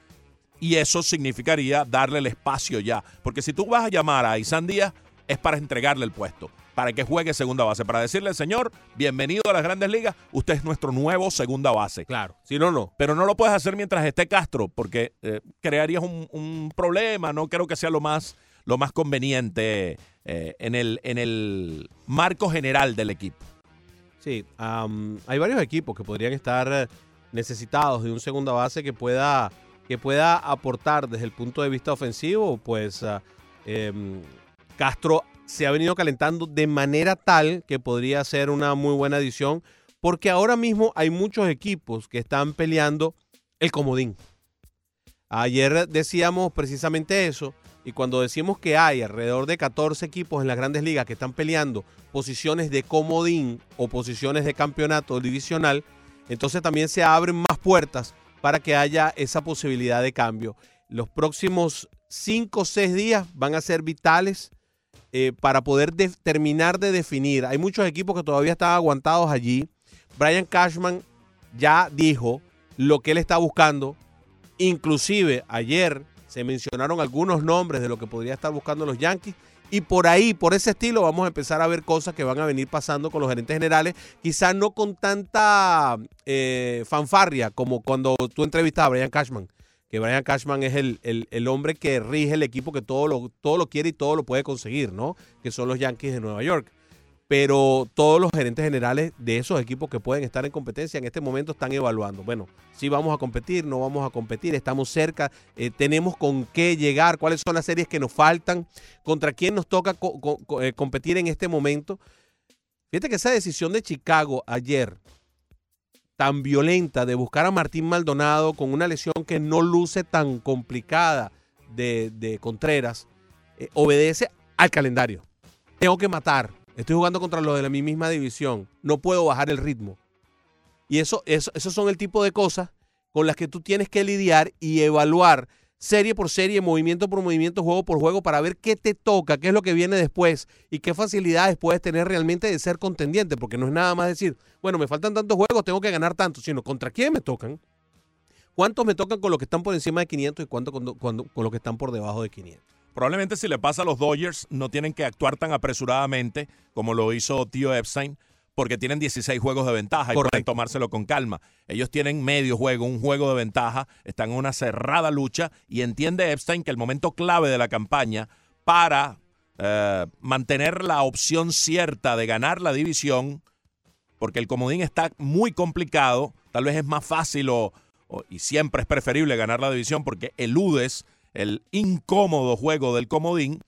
Y eso significaría darle el espacio ya. Porque si tú vas a llamar a Isan Díaz, es para entregarle el puesto, para que juegue segunda base, para decirle, señor, bienvenido a las grandes ligas, usted es nuestro nuevo segunda base. Claro, si no, no. Pero no lo puedes hacer mientras esté Castro, porque eh, crearías un, un problema, no creo que sea lo más, lo más conveniente eh, en, el, en el marco general del equipo. Sí, hay varios equipos que podrían estar necesitados de un segunda base que pueda, que pueda aportar desde el punto de vista ofensivo. Pues ah, em, Castro se ha venido calentando de manera tal que podría ser una muy buena adición, porque ahora mismo hay muchos equipos que están peleando el comodín. Ayer decíamos precisamente eso, y cuando decimos que hay alrededor de 14 equipos en las grandes ligas que están peleando posiciones de comodín o posiciones de campeonato divisional, entonces también se abren más puertas para que haya esa posibilidad de cambio. Los próximos 5 o 6 días van a ser vitales eh, para poder de- terminar de definir. Hay muchos equipos que todavía están aguantados allí. Brian Cashman ya dijo lo que él está buscando. Inclusive ayer se mencionaron algunos nombres de lo que podría estar buscando los Yankees. Y por ahí, por ese estilo, vamos a empezar a ver cosas que van a venir pasando con los gerentes generales. Quizás no con tanta eh, fanfarria como cuando tú entrevistas a Brian Cashman. Que Brian Cashman es el, el- el hombre que rige el equipo que todo lo, todo lo quiere y todo lo puede conseguir, ¿no? Que son los Yankees de Nueva York pero todos los gerentes generales de esos equipos que pueden estar en competencia en este momento están evaluando. Bueno, si vamos a competir, no vamos a competir, estamos cerca, eh, tenemos con qué llegar, cuáles son las series que nos faltan, contra quién nos toca eh, competir en este momento. Fíjate que esa decisión de Chicago ayer, tan violenta de buscar a Martín Maldonado con una lesión que no luce tan complicada de, Contreras, eh, obedece al calendario. Tengo que matar. Estoy jugando contra los de la mi misma división. No puedo bajar el ritmo. Y eso, eso, esos son el tipo de cosas con las que tú tienes que lidiar y evaluar serie por serie, movimiento por movimiento, juego por juego, para ver qué te toca, qué es lo que viene después y qué facilidades puedes tener realmente de ser contendiente, porque no es nada más decir, bueno, me faltan tantos juegos, tengo que ganar tantos, sino contra quién me tocan, cuántos me tocan con los que están por encima de 500 y cuántos con, con- con los que están por debajo de 500. Probablemente si le pasa a los Dodgers no tienen que actuar tan apresuradamente como lo hizo Tío Epstein porque tienen 16 juegos de ventaja y pueden Correcto. tomárselo con calma. Ellos tienen medio juego, un juego de ventaja, están en una cerrada lucha y entiende Epstein que el momento clave de la campaña para eh, mantener la opción cierta de ganar la división, porque el comodín está muy complicado, tal vez es más fácil o, o- y siempre es preferible ganar la división porque eludes el incómodo juego del comodín,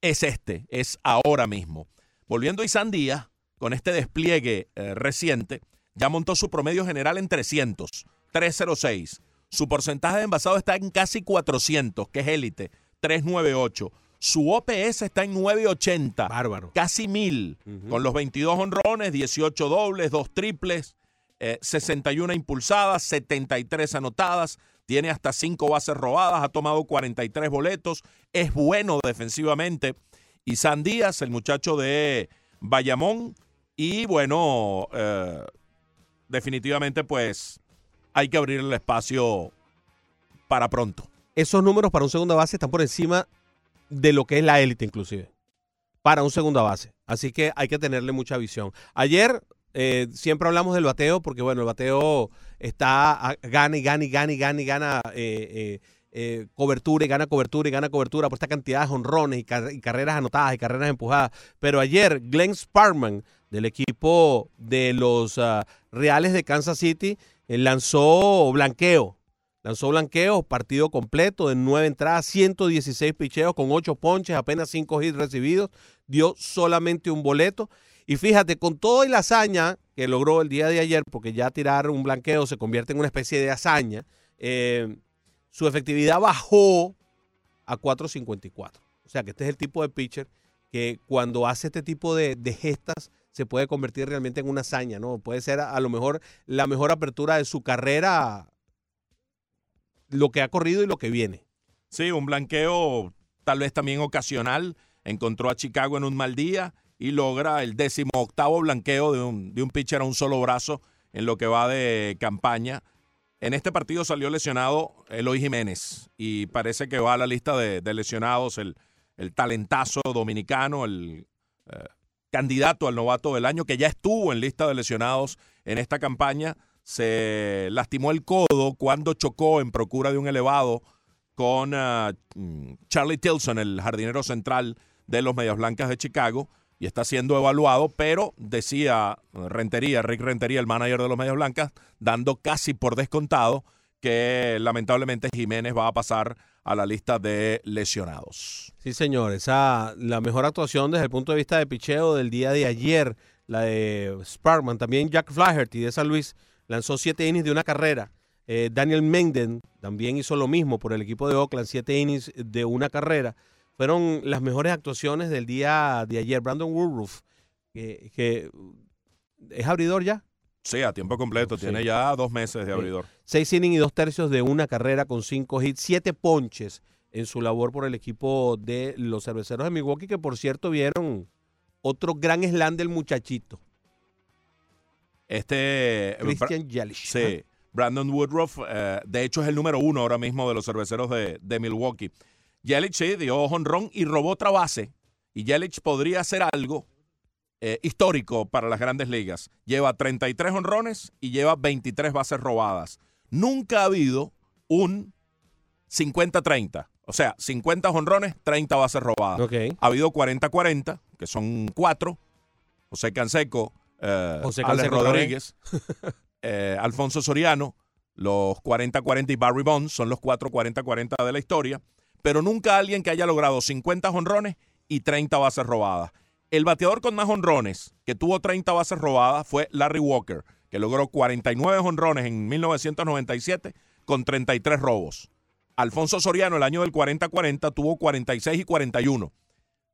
es este, es ahora mismo. Volviendo a Isan Díaz, con este despliegue eh, reciente, ya montó su promedio general en 300, 306. Su porcentaje de envasado está en casi 400, que es élite, 398. Su OPS está en 980. Bárbaro. Casi 1000, con los 22 honrones, 18 dobles, 2 triples, eh, 61 impulsadas, 73 anotadas, tiene hasta 5 bases robadas, ha tomado 43 boletos, es bueno defensivamente. Y San Díaz, el muchacho de Bayamón, y bueno, eh, definitivamente pues hay que abrir el espacio para pronto. Esos números para un segunda base están por encima de lo que es la élite inclusive. Para un segunda base. Así que hay que tenerle mucha visión. Ayer eh, siempre hablamos del bateo porque bueno, el bateo está gana y gana y gana y gana y gana eh, eh, cobertura y gana cobertura y gana cobertura por esta cantidad de honrones y, y carreras anotadas y carreras empujadas. Pero ayer Glenn Sparkman del equipo de los ah, Reales de Kansas City eh, lanzó blanqueo. Lanzó blanqueo, partido completo de nueve entradas, 116 picheos con ocho ponches, apenas cinco hits recibidos, dio solamente un boleto. Y fíjate, con toda la hazaña que logró el día de ayer, porque ya tirar un blanqueo se convierte en una especie de hazaña, eh, su efectividad bajó a 4.54. O sea que este es el tipo de pitcher que cuando hace este tipo de, de gestas se puede convertir realmente en una hazaña, ¿no? Puede ser a, lo mejor la mejor apertura de su carrera, lo que ha corrido y lo que viene. Sí, un blanqueo tal vez también ocasional. Encontró a Chicago en un mal día y logra el décimo octavo blanqueo de un, de un pitcher a un solo brazo en lo que va de campaña. En este partido salió lesionado Eloy Jiménez y parece que va a la lista de, de lesionados el, el talentazo dominicano, el eh, candidato al novato del año que ya estuvo en lista de lesionados en esta campaña. Se lastimó el codo cuando chocó en procura de un elevado con mm, Charlie Tilson, el jardinero central de los Medias Blancas de Chicago, y está siendo evaluado, pero decía Rentería, Rick Rentería, el manager de los Medias Blancas, dando casi por descontado que lamentablemente Jiménez va a pasar a la lista de lesionados. Sí, señor. Esa, la mejor actuación desde el punto de vista de picheo del día de ayer, la de Sparkman. También Jack Flaherty de San Luis lanzó siete innings de una carrera. Eh, Daniel Menden también hizo lo mismo por el equipo de Oakland, siete innings de una carrera. Fueron las mejores actuaciones del día de ayer. Brandon Woodruff, que, que es abridor ya. Sí, a tiempo completo. Sí. Tiene ya dos meses de Sí. abridor. Seis innings y dos tercios de una carrera con cinco hits, siete ponches en su labor por el equipo de los cerveceros de Milwaukee, que por cierto vieron otro gran slam del muchachito, Este. Christian Yelich. Sí. Brandon Woodruff, eh, de hecho, es el número uno ahora mismo de los cerveceros de, de Milwaukee. Yelich sí, dio honrón y robó otra base. Y Yelich podría hacer algo eh, histórico para las grandes ligas. Lleva 33 honrones y lleva 23 bases robadas. Nunca ha habido un 50-30. O sea, 50 honrones, 30 bases robadas. Ha habido 40-40, que son cuatro. José Canseco, eh, José Alex Canseco Rodríguez, eh, Alfonso Soriano, los 40-40 y Barry Bonds son los cuatro 40-40 de la historia. Pero nunca alguien que haya logrado 50 honrones y 30 bases robadas. El bateador con más honrones que tuvo 30 bases robadas fue Larry Walker, que logró 49 honrones en 1997 con 33 robos. Alfonso Soriano, el año del 40-40, tuvo 46 y 41.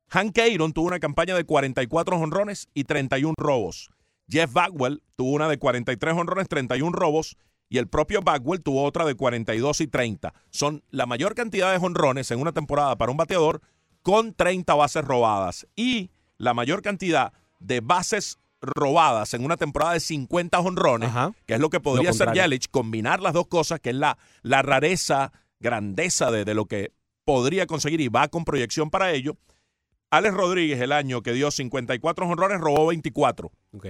Hank Aaron tuvo una campaña de 44 honrones y 31 robos. Jeff Bagwell tuvo una de 43 honrones, 31 robos. Y el propio Bagwell tuvo otra de 42 y 30. Son la mayor cantidad de honrones en una temporada para un bateador con 30 bases robadas. Y la mayor cantidad de bases robadas en una temporada de 50 honrones, que es lo que podría Lo hacer. Yelich, combinar las dos cosas, que es la, la rareza, grandeza de, de lo que podría conseguir y va con proyección para ello. Alex Rodríguez, el año que dio 54 honrones, robó 24. Ok.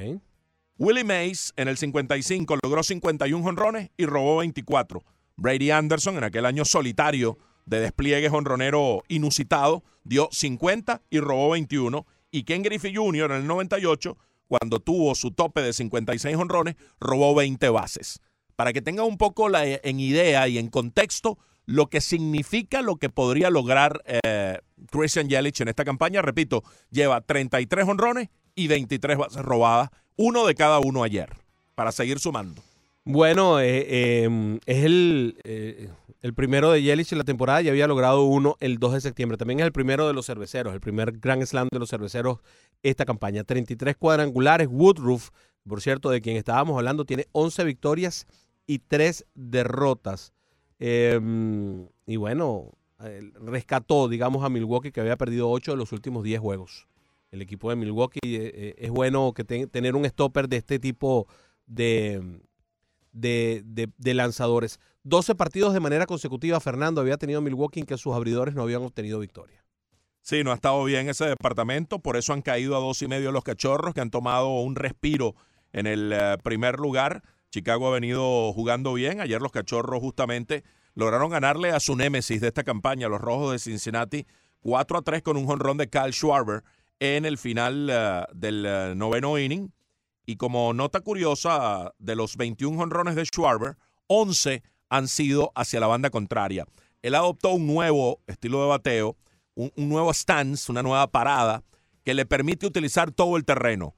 Willie Mays en el 55 logró 51 honrones y robó 24. Brady Anderson en aquel año solitario de despliegue honronero inusitado dio 50 y robó 21. Y Ken Griffey Jr. en el 98, cuando tuvo su tope de 56 honrones, robó 20 bases. Para que tenga un poco la, en idea y en contexto lo que significa lo que podría lograr eh, Christian Yelich en esta campaña. Repito, lleva 33 honrones y 23 bases robadas, uno de cada uno ayer, para seguir sumando. Bueno, eh, eh, es el, eh, el primero de Yelich en la temporada. Ya había logrado uno el 2 de septiembre. También es el primero de los cerveceros, el primer Grand Slam de los cerveceros esta campaña. 33 cuadrangulares. Woodruff, por cierto, de quien estábamos hablando, tiene 11 victorias y 3 derrotas. Eh, y bueno, eh, rescató, digamos, a Milwaukee, que había perdido 8 de los últimos 10 juegos. El equipo de Milwaukee eh, es bueno que te- tener un stopper de este tipo de, de, de- lanzadores. 12 partidos de manera consecutiva, Fernando había tenido Milwaukee en que sus abridores no habían obtenido victoria. Sí, no ha estado bien ese departamento, por eso han caído a dos y medio los cachorros, que han tomado un respiro en el eh, primer lugar. Chicago ha venido jugando bien. Ayer los cachorros justamente lograron ganarle a su némesis de esta campaña, los rojos de Cincinnati, 4 a 3 con un jonrón de Kyle Schwarber en el final eh, del eh, noveno inning. Y como nota curiosa, de los 21 jonrones de Schwarber, 11 han sido hacia la banda contraria. Él adoptó un nuevo estilo de bateo, un, un nuevo stance, una nueva parada que le permite utilizar todo el terreno.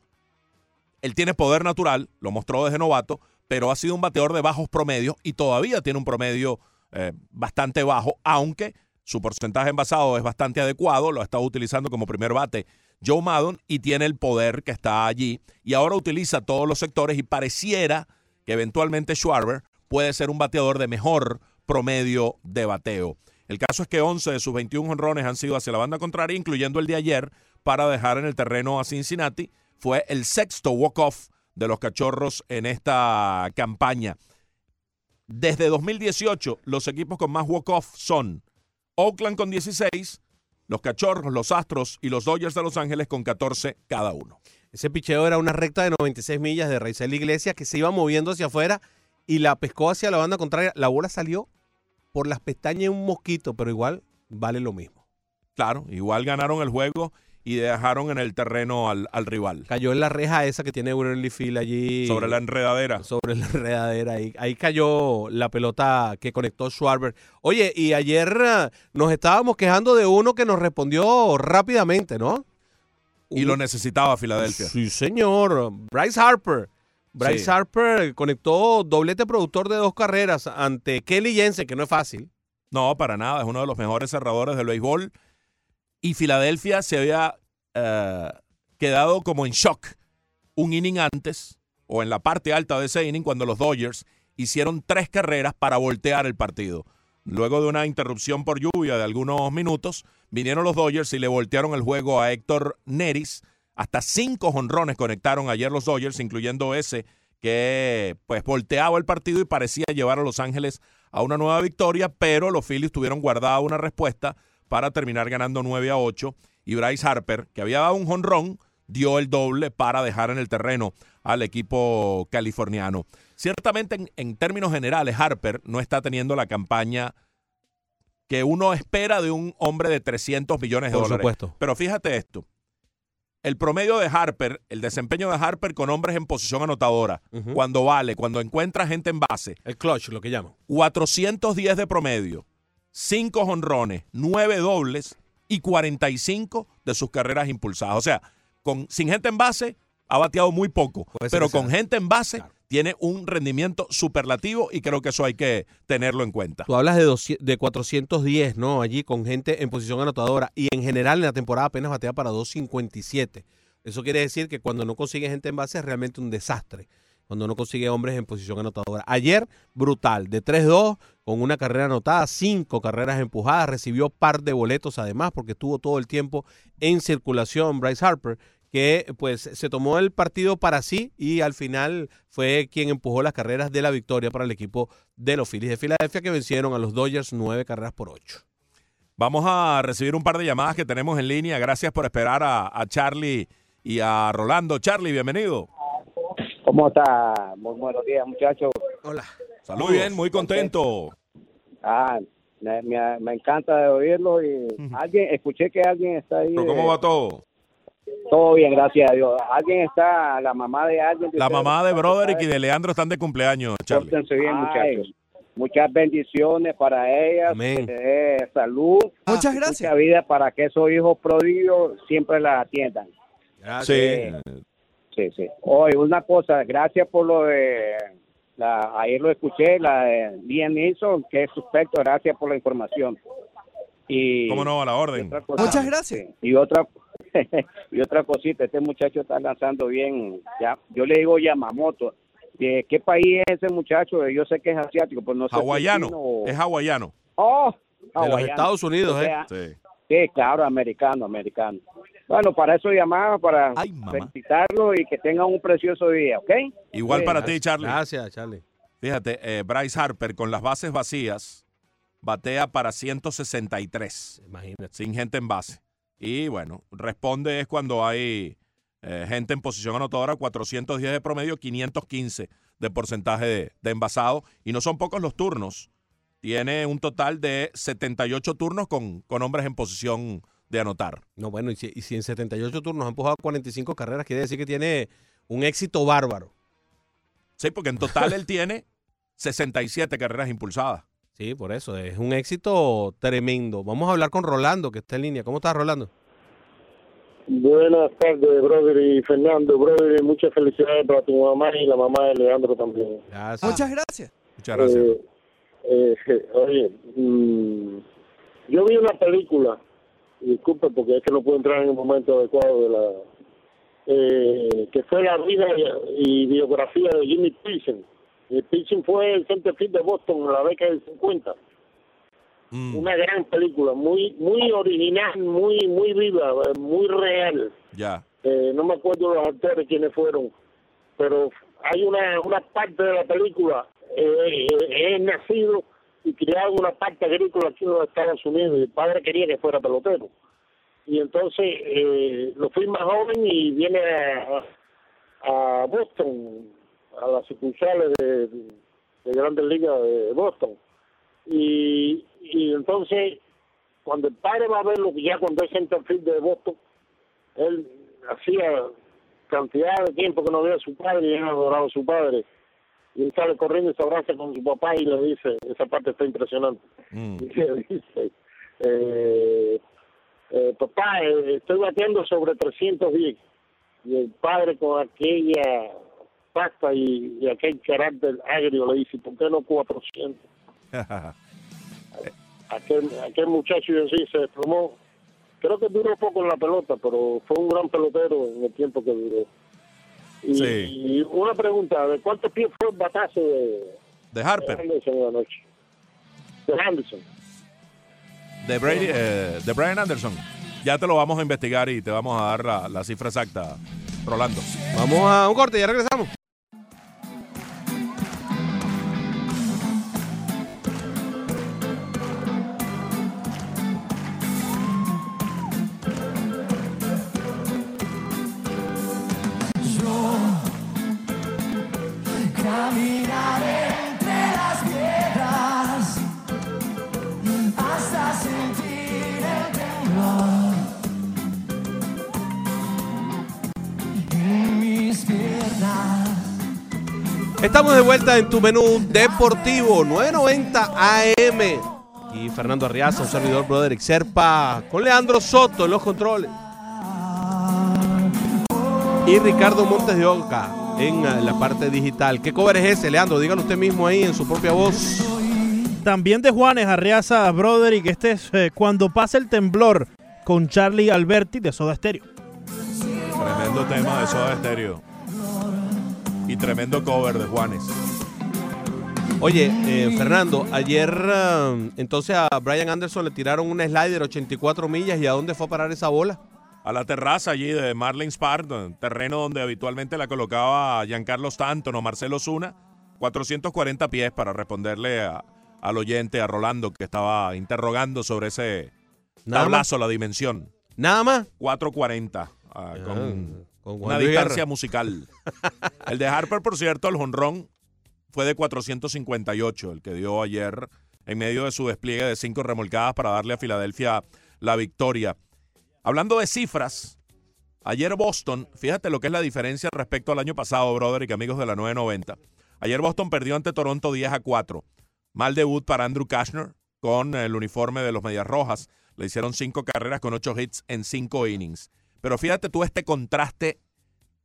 Él tiene poder natural, lo mostró desde novato, pero ha sido un bateador de bajos promedios y todavía tiene un promedio eh, bastante bajo, aunque su porcentaje envasado es bastante adecuado, lo ha estado utilizando como primer bate Joe Maddon y tiene el poder que está allí y ahora utiliza todos los sectores y pareciera que eventualmente Schwarber puede ser un bateador de mejor promedio de bateo. El caso es que 11 de sus 21 honrones han sido hacia la banda contraria, incluyendo el de ayer, para dejar en el terreno a Cincinnati. Fue el sexto walk-off de los cachorros en esta campaña. Desde 2018, los equipos con más walk-off son Oakland con 16, los cachorros, los Astros y los Dodgers de Los Ángeles con 14 cada uno. Ese picheo era una recta de 96 millas de Raizel Iglesias que se iba moviendo hacia afuera y la pescó hacia la banda contraria. La bola salió por las pestañas un mosquito, pero igual vale lo mismo. Claro, igual ganaron el juego y dejaron en el terreno al, al rival. Cayó en la reja esa que tiene Wrigley Field allí. Sobre la enredadera. Sobre la enredadera. Ahí, ahí cayó la pelota que conectó Schwarber. Oye, y ayer eh, nos estábamos quejando de uno que nos respondió rápidamente, ¿no? Y lo necesitaba Filadelfia. Sí, señor. Bryce Harper. Bryce Sí. Harper conectó doblete productor de dos carreras ante Kelly Jensen, que no es fácil. No, para nada. Es uno de los mejores cerradores del béisbol. Y Filadelfia se había eh, quedado como en shock un inning antes, o en la parte alta de ese inning, cuando los Dodgers hicieron tres carreras para voltear el partido. Luego de una interrupción por lluvia de algunos minutos, vinieron los Dodgers y le voltearon el juego a Héctor Neris. Hasta cinco jonrones conectaron ayer los Dodgers, incluyendo ese que pues volteaba el partido y parecía llevar a Los Ángeles a una nueva victoria, pero los Phillies tuvieron guardada una respuesta para terminar ganando 9 a 8 y Bryce Harper, que había dado un jonrón, dio el doble para dejar en el terreno al equipo californiano. Ciertamente en, en términos generales Harper no está teniendo la campaña que uno espera de un hombre de 300 millones de Por dólares. supuesto. Pero fíjate esto. El promedio de Harper, el desempeño de Harper con hombres en posición anotadora, cuando vale, cuando encuentra gente en base, El clutch, lo que llaman. 410 de promedio, 5 honrones, 9 dobles y 45 de sus carreras impulsadas. O sea, con, sin gente en base ha bateado muy poco, Puede pero con gente en base tiene un rendimiento superlativo y creo que eso hay que tenerlo en cuenta. Tú hablas de, 200 de 410, ¿no? Allí con gente en posición anotadora. Y en general en la temporada apenas batea para 257. Eso quiere decir que cuando no consigue gente en base es realmente un desastre. Cuando no consigue hombres en posición anotadora. Ayer, brutal. De 3-2, con una carrera anotada, cinco carreras empujadas. Recibió par de boletos además, porque estuvo todo el tiempo en circulación Bryce Harper que pues se tomó el partido para sí y al final fue quien empujó las carreras de la victoria para el equipo de los Phillies de Filadelfia que vencieron a los Dodgers nueve carreras por ocho. Vamos a recibir un par de llamadas que tenemos en línea. Gracias por esperar a, a Charlie y a Rolando. Charlie, bienvenido. ¿Cómo está? Muy buenos días, muchachos. Hola. Muy bien, muy contento. Ah, me, me- me encanta de oírlo y alguien, escuché que alguien está ahí. ¿Pero cómo va todo? Todo bien, gracias a Dios. Alguien está, la mamá de alguien. La mamá de Broderick y de Leandro están de cumpleaños, Charlie. Bien, muchachos. Muchas bendiciones para ellas, salud, Muchas gracias. Mucha vida para que esos hijos prodigios siempre la atiendan. Sí. Sí, sí. Oye, una cosa, gracias por lo de, la, ayer lo escuché, la de Liam Neeson, que es suspecto, gracias por la información. Y ¿Cómo no? A la orden. cosa- Muchas gracias. Y otra y otra cosita, este muchacho está lanzando bien, ya, yo le digo Yamamoto. ¿De qué país es ese muchacho? Yo sé que es asiático, pero no sé. si es Hawaiano. o- Es hawaiano. Oh, De los hawaiano. Estados Unidos, O ¿eh? Sí. Sí, claro, americano, americano. Bueno, para eso llamaba, para felicitarlo y que tengan un precioso día, ¿ok? Igual Sí. para ti, Charlie. Gracias, Charlie. Fíjate, eh, Bryce Harper con las bases vacías batea para 163. Imagínate. Sin gente en base. Y bueno, responde es cuando hay eh, gente en posición anotadora, 410 de promedio, 515 de porcentaje de, de envasado. Y no son pocos los turnos. Tiene un total de 78 turnos con, con hombres en posición de anotar. No, bueno, y si, y si en 78 turnos ha empujado 45 carreras, quiere decir que tiene un éxito bárbaro. Sí, porque en total él tiene 67 carreras impulsadas. Sí, por eso, es un éxito tremendo. Vamos a hablar con Rolando, que está en línea. ¿Cómo estás, Rolando? Buenas tardes, brother y Fernando. Brother, y muchas felicidades para tu mamá y la mamá de Leandro también. Gracias. Muchas gracias. Muchas gracias. Eh, eh, oye, mm, yo vi una película, disculpe porque es que no puedo entrar en el momento adecuado de la... eh, que fue la vida y, y biografía de Jimmy. Y Pilsen fue el centerfield de Boston en la década del 50. Una gran película, muy muy original, muy muy viva, eh, muy real. Ya. Eh, no me acuerdo los actores quiénes fueron, pero hay una, una parte de la película, eh, eh, es nacido y criado en una parte agrícola aquí en los Estados Unidos, el padre quería que fuera pelotero. Y entonces eh, lo fui más joven y viene a, a Boston, a las sucursales de, de Grandes Ligas de Boston. Y, entonces, cuando el padre va a verlo, ya cuando es centerfield de Boston, él hacía cantidad de tiempo que no veía a su padre y él adoraba a su padre. Y él sale corriendo y se abraza con su papá y le dice, esa parte está impresionante. Y le dice, eh, eh, papá, eh, estoy batiendo sobre 310. Y el padre con aquella pasta y, y aquel carácter agrio le dice, ¿por qué no 400? Aquel, aquel muchacho en sí se desplomó. Creo que duró poco en la pelota, pero fue un gran pelotero en el tiempo que duró. Y, Sí. y una pregunta, ¿de cuántos pies fue el batazo de, De Harper, de Anderson anoche? De Anderson. de, Brady, eh, de Brian Anderson. Ya te lo vamos a investigar y te vamos a dar la, la cifra exacta, Rolando. Vamos a un corte, ya regresamos. Estamos de vuelta en tu menú deportivo 990 AM. Y Fernando Arriaza, un servidor Broderick Serpa, con Leandro Soto en los controles. Y Ricardo Montes de Oca en eh, la parte digital. ¿Qué cover es ese, Leandro? Dígalo usted mismo ahí en su propia voz. También de Juanes Arriaza Broderick, este es eh, Cuando pasa el temblor con Charlie Alberti de Soda Stereo. Tremendo tema de Soda Stereo. Y tremendo cover de Juanes. Oye, eh, Fernando, ayer eh, entonces a Brian Anderson le tiraron un slider 84 millas y ¿a dónde fue a parar esa bola? A la terraza allí de Marlins Park, terreno donde habitualmente la colocaba Giancarlo Stanton o Marcelo Zuna. 440 pies para responderle a- al oyente, a Rolando, que estaba interrogando sobre ese Nada tablazo, la dimensión. ¿Nada más? 440, ah, con, con Juan una Luis distancia Guerra. musical. el de Harper, por cierto, el jonrón fue de 458, el que dio ayer en medio de su despliegue de cinco remolcadas para darle a Filadelfia la victoria. Hablando de cifras, ayer Boston, fíjate lo que es la diferencia respecto al año pasado, brother y amigos de la 990. Ayer Boston perdió ante Toronto 10 a 4. Mal debut para Andrew Kashner con el uniforme de los Medias Rojas. Le hicieron cinco carreras con ocho hits en cinco innings. Pero fíjate tú este contraste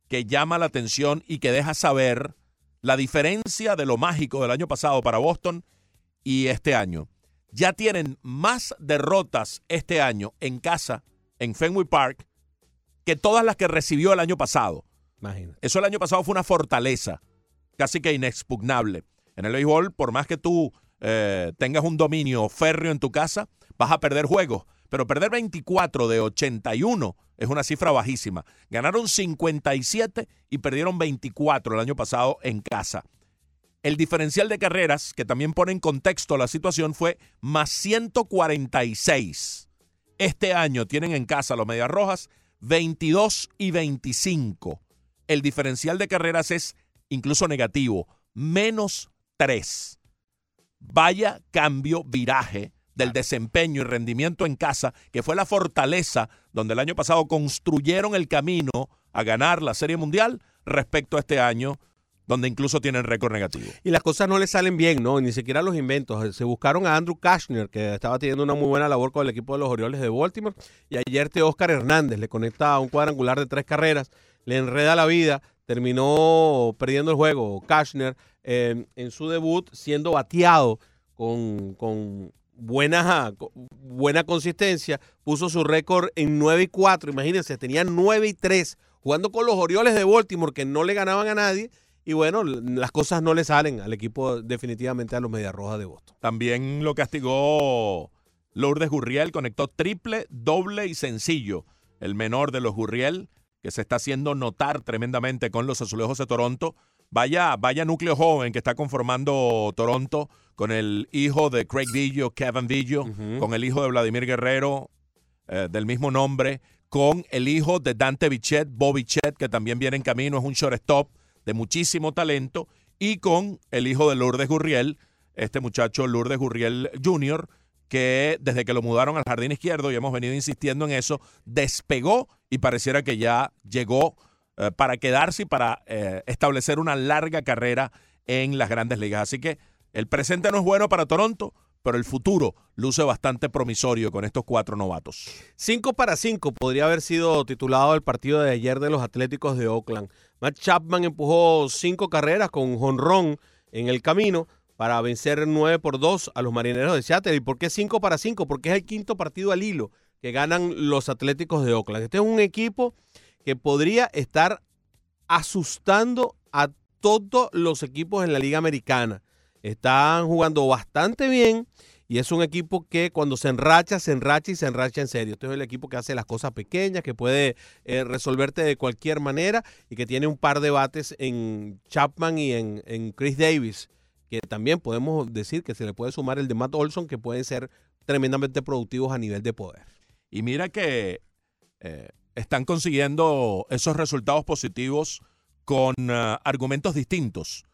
que llama la atención y que deja saber la diferencia de lo mágico del año pasado para Boston y este año. Ya tienen más derrotas este año en casa, en Fenway Park, que todas las que recibió el año pasado. Imagínate. Eso el año pasado fue una fortaleza, casi que inexpugnable. En el béisbol, por más que tú eh, tengas un dominio férreo en tu casa, vas a perder juegos. Pero perder 24 de 81 es una cifra bajísima. Ganaron 57 y perdieron 24 el año pasado en casa. El diferencial de carreras, que también pone en contexto la situación, fue más 146. Este año tienen en casa los Medias Rojas 22 y 25. El diferencial de carreras es incluso negativo, menos 3. Vaya cambio, viraje del desempeño y rendimiento en casa, que fue la fortaleza donde el año pasado construyeron el camino a ganar la Serie Mundial respecto a este año, donde incluso tienen récord negativo. Y las cosas no le salen bien, ¿no? Ni siquiera los inventos. Se buscaron a Andrew Kashner, que estaba teniendo una muy buena labor con el equipo de los Orioles de Baltimore. Y ayer te Oscar Hernández le conecta a un cuadrangular de tres carreras, le enreda la vida, terminó perdiendo el juego. Kashner eh, en su debut siendo bateado con, con buena, buena consistencia, puso su récord en 9 y 4. Imagínense, tenía 9 y 3 jugando con los Orioles de Baltimore que no le ganaban a nadie. Y bueno, las cosas no le salen al equipo definitivamente a los Medias Rojas de Boston. También lo castigó Lourdes Gurriel, conectó triple, doble y sencillo. El menor de los Gurriel, que se está haciendo notar tremendamente con los azulejos de Toronto. Vaya, vaya núcleo joven que está conformando Toronto con el hijo de Craig Villo, Kevin Villo, con el hijo de Vladimir Guerrero, eh, del mismo nombre, con el hijo de Dante Bichette, Bobby Bichette, que también viene en camino, es un shortstop de muchísimo talento, y con el hijo de Lourdes Gurriel, este muchacho Lourdes Gurriel Jr., que desde que lo mudaron al jardín izquierdo, y hemos venido insistiendo en eso, despegó y pareciera que ya llegó eh, para quedarse y para eh, establecer una larga carrera en las grandes ligas. Así que el presente no es bueno para Toronto, pero el futuro luce bastante promisorio con estos cuatro novatos. 5 para 5 podría haber sido titulado el partido de ayer de los Atléticos de Oakland. Matt Chapman empujó cinco carreras con un jonrón en el camino para vencer 9 por 2 a los Marineros de Seattle. ¿Y por qué 5 para 5? Porque es el quinto partido al hilo que ganan los Atléticos de Oakland. Este es un equipo que podría estar asustando a todos los equipos en la Liga Americana. Están jugando bastante bien y es un equipo que cuando se enracha, se enracha y se enracha en serio. Este es el equipo que hace las cosas pequeñas, que puede eh, resolverte de cualquier manera y que tiene un par de bates en Chapman y en, Chris Davis, que también podemos decir que se le puede sumar el de Matt Olson, que pueden ser tremendamente productivos a nivel de poder. Y mira que eh, están consiguiendo esos resultados positivos con uh, argumentos distintos.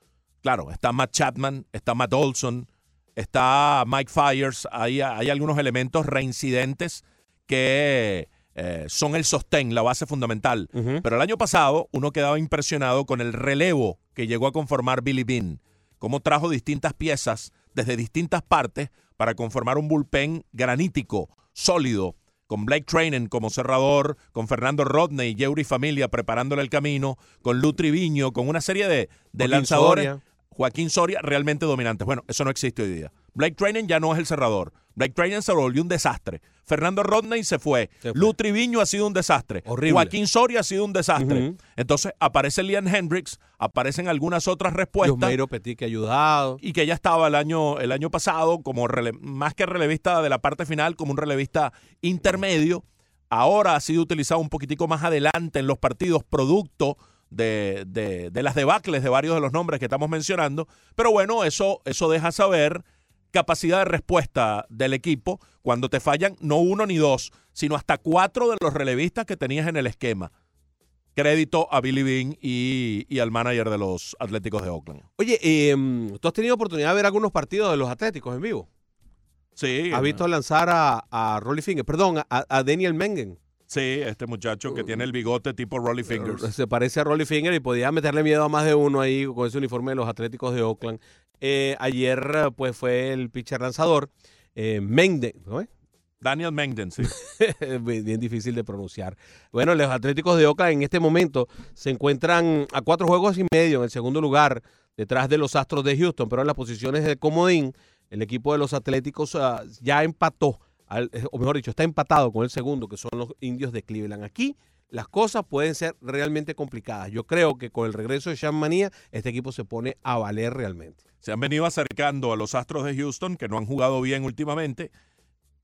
Claro, está Matt Chapman, está Matt Olson, está Mike Fires, hay, hay algunos elementos reincidentes que eh, son el sostén, la base fundamental. Pero el año pasado uno quedaba impresionado con el relevo que llegó a conformar Billy Bean, cómo trajo distintas piezas desde distintas partes para conformar un bullpen granítico, sólido, con Blake Trainen como cerrador, con Fernando Rodney y Yeuri Familia preparándole el camino, con Lou Triviño, con una serie de, de lanzadores. Soria. Joaquín Soria realmente dominantes. Bueno, eso no existe hoy día. Blake Trainen ya no es el cerrador. Blake Trainen se volvió un desastre. Fernando Rodney se fue. Lou Triviño ha sido un desastre. Horrible. Joaquín Soria ha sido un desastre. Entonces aparece Liam Hendricks, aparecen algunas otras respuestas Yusmeiro Petit que ha ayudado. y que ya estaba el año, el año pasado como rele- más que relevista de la parte final, como un relevista intermedio. Ahora ha sido utilizado un poquitico más adelante en los partidos, producto de, de- de las debacles de varios de los nombres que estamos mencionando. Pero bueno, eso, eso deja saber capacidad de respuesta del equipo cuando te fallan no uno ni dos, sino hasta cuatro de los relevistas que tenías en el esquema. Crédito a Billy Bean y, y al manager de los Atléticos de Oakland. Oye, eh, ¿tú has tenido oportunidad de ver algunos partidos de los Atléticos en vivo? Sí. ¿Has visto lanzar a, a Rolly Finger? Perdón, a, a Daniel Mengen. Sí, este muchacho que tiene el bigote tipo Rolly Fingers. Se parece a Rolly Finger y podía meterle miedo a más de uno ahí con ese uniforme de los Atléticos de Oakland. Eh, ayer, pues, fue el pitcher lanzador, eh, Mengden. ¿no es? Daniel Mengden, sí. bien difícil de pronunciar. Bueno, los Atléticos de Oakland en este momento se encuentran a cuatro juegos y medio en el segundo lugar, detrás de los Astros de Houston, pero en las posiciones de comodín, el equipo de los Atléticos ah, ya empató, al- eh, o mejor dicho, está empatado con el segundo, que son los indios de Cleveland. Aquí las cosas pueden ser realmente complicadas. Yo creo que con el regreso de Sean Manía, este equipo se pone a valer realmente. Se han venido acercando a los Astros de Houston, que no han jugado bien últimamente.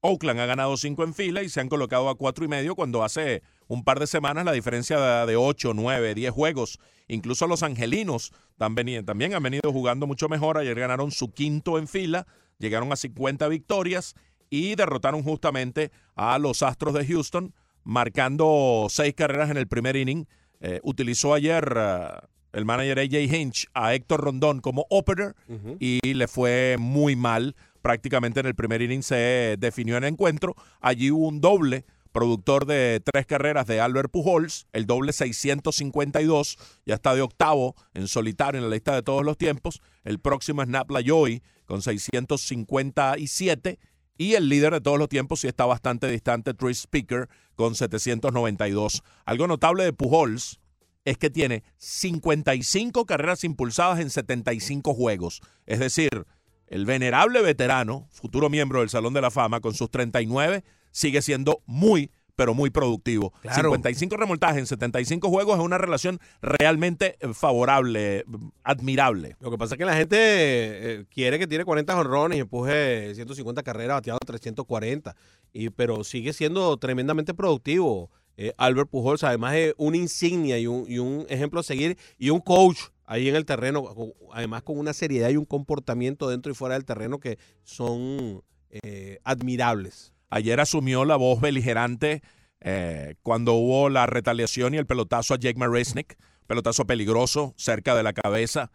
Oakland ha ganado cinco en fila y se han colocado a cuatro y medio cuando hace un par de semanas la diferencia de- de ocho, nueve, diez juegos. Incluso los angelinos también, también han venido jugando mucho mejor. Ayer ganaron su quinto en fila, llegaron a 50 victorias y derrotaron justamente a los Astros de Houston, marcando seis carreras en el primer inning. Eh, utilizó ayer eh, el manager AJ Hinch a Héctor Rondón como opener y le fue muy mal. Prácticamente en el primer inning se definió en el encuentro. Allí hubo un doble productor de tres carreras de Albert Pujols, el doble 652, ya está de octavo en solitario en la lista de todos los tiempos. El próximo es Nap Lajoy con 657 y el líder de todos los tiempos sí está bastante distante, Tris Speaker con 792. Algo notable de Pujols es que tiene 55 carreras impulsadas en 75 juegos. Es decir, el venerable veterano, futuro miembro del Salón de la Fama, con sus 39, sigue siendo muy, pero muy productivo. Claro. 55 remoltajes en 75 juegos es una relación realmente eh, favorable, eh, admirable. Lo que pasa es que la gente eh, quiere que tiene 40 jonrones y empuje 150 carreras bateando 340, y, pero sigue siendo tremendamente productivo. Eh, Albert Pujols, además de una insignia y un, y un ejemplo a seguir y un coach ahí en el terreno, además con una seriedad y un comportamiento dentro y fuera del terreno que son eh, admirables. Ayer asumió la voz beligerante eh, cuando hubo la retaliación y el pelotazo a Jake Marisnik, pelotazo peligroso cerca de la cabeza.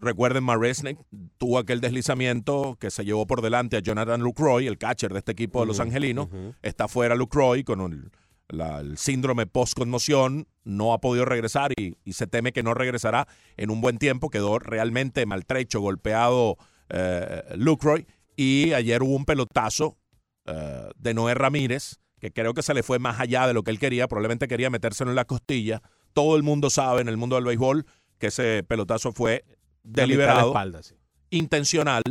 recuerden, Maresnik tuvo aquel deslizamiento que se llevó por delante a Jonathan Lucroy, el catcher de este equipo de Los Angelinos. Está fuera Lucroy con el, la- el síndrome post-conmoción, no ha podido regresar y, y se teme que no regresará en un buen tiempo. Quedó realmente maltrecho, golpeado eh, Lucroy. Y ayer hubo un pelotazo eh, de Noé Ramírez, que creo que se le fue más allá de lo que él quería, probablemente quería metérselo en la costilla. Todo el mundo sabe en el mundo del béisbol que ese pelotazo fue de deliberado, espalda, sí. intencional,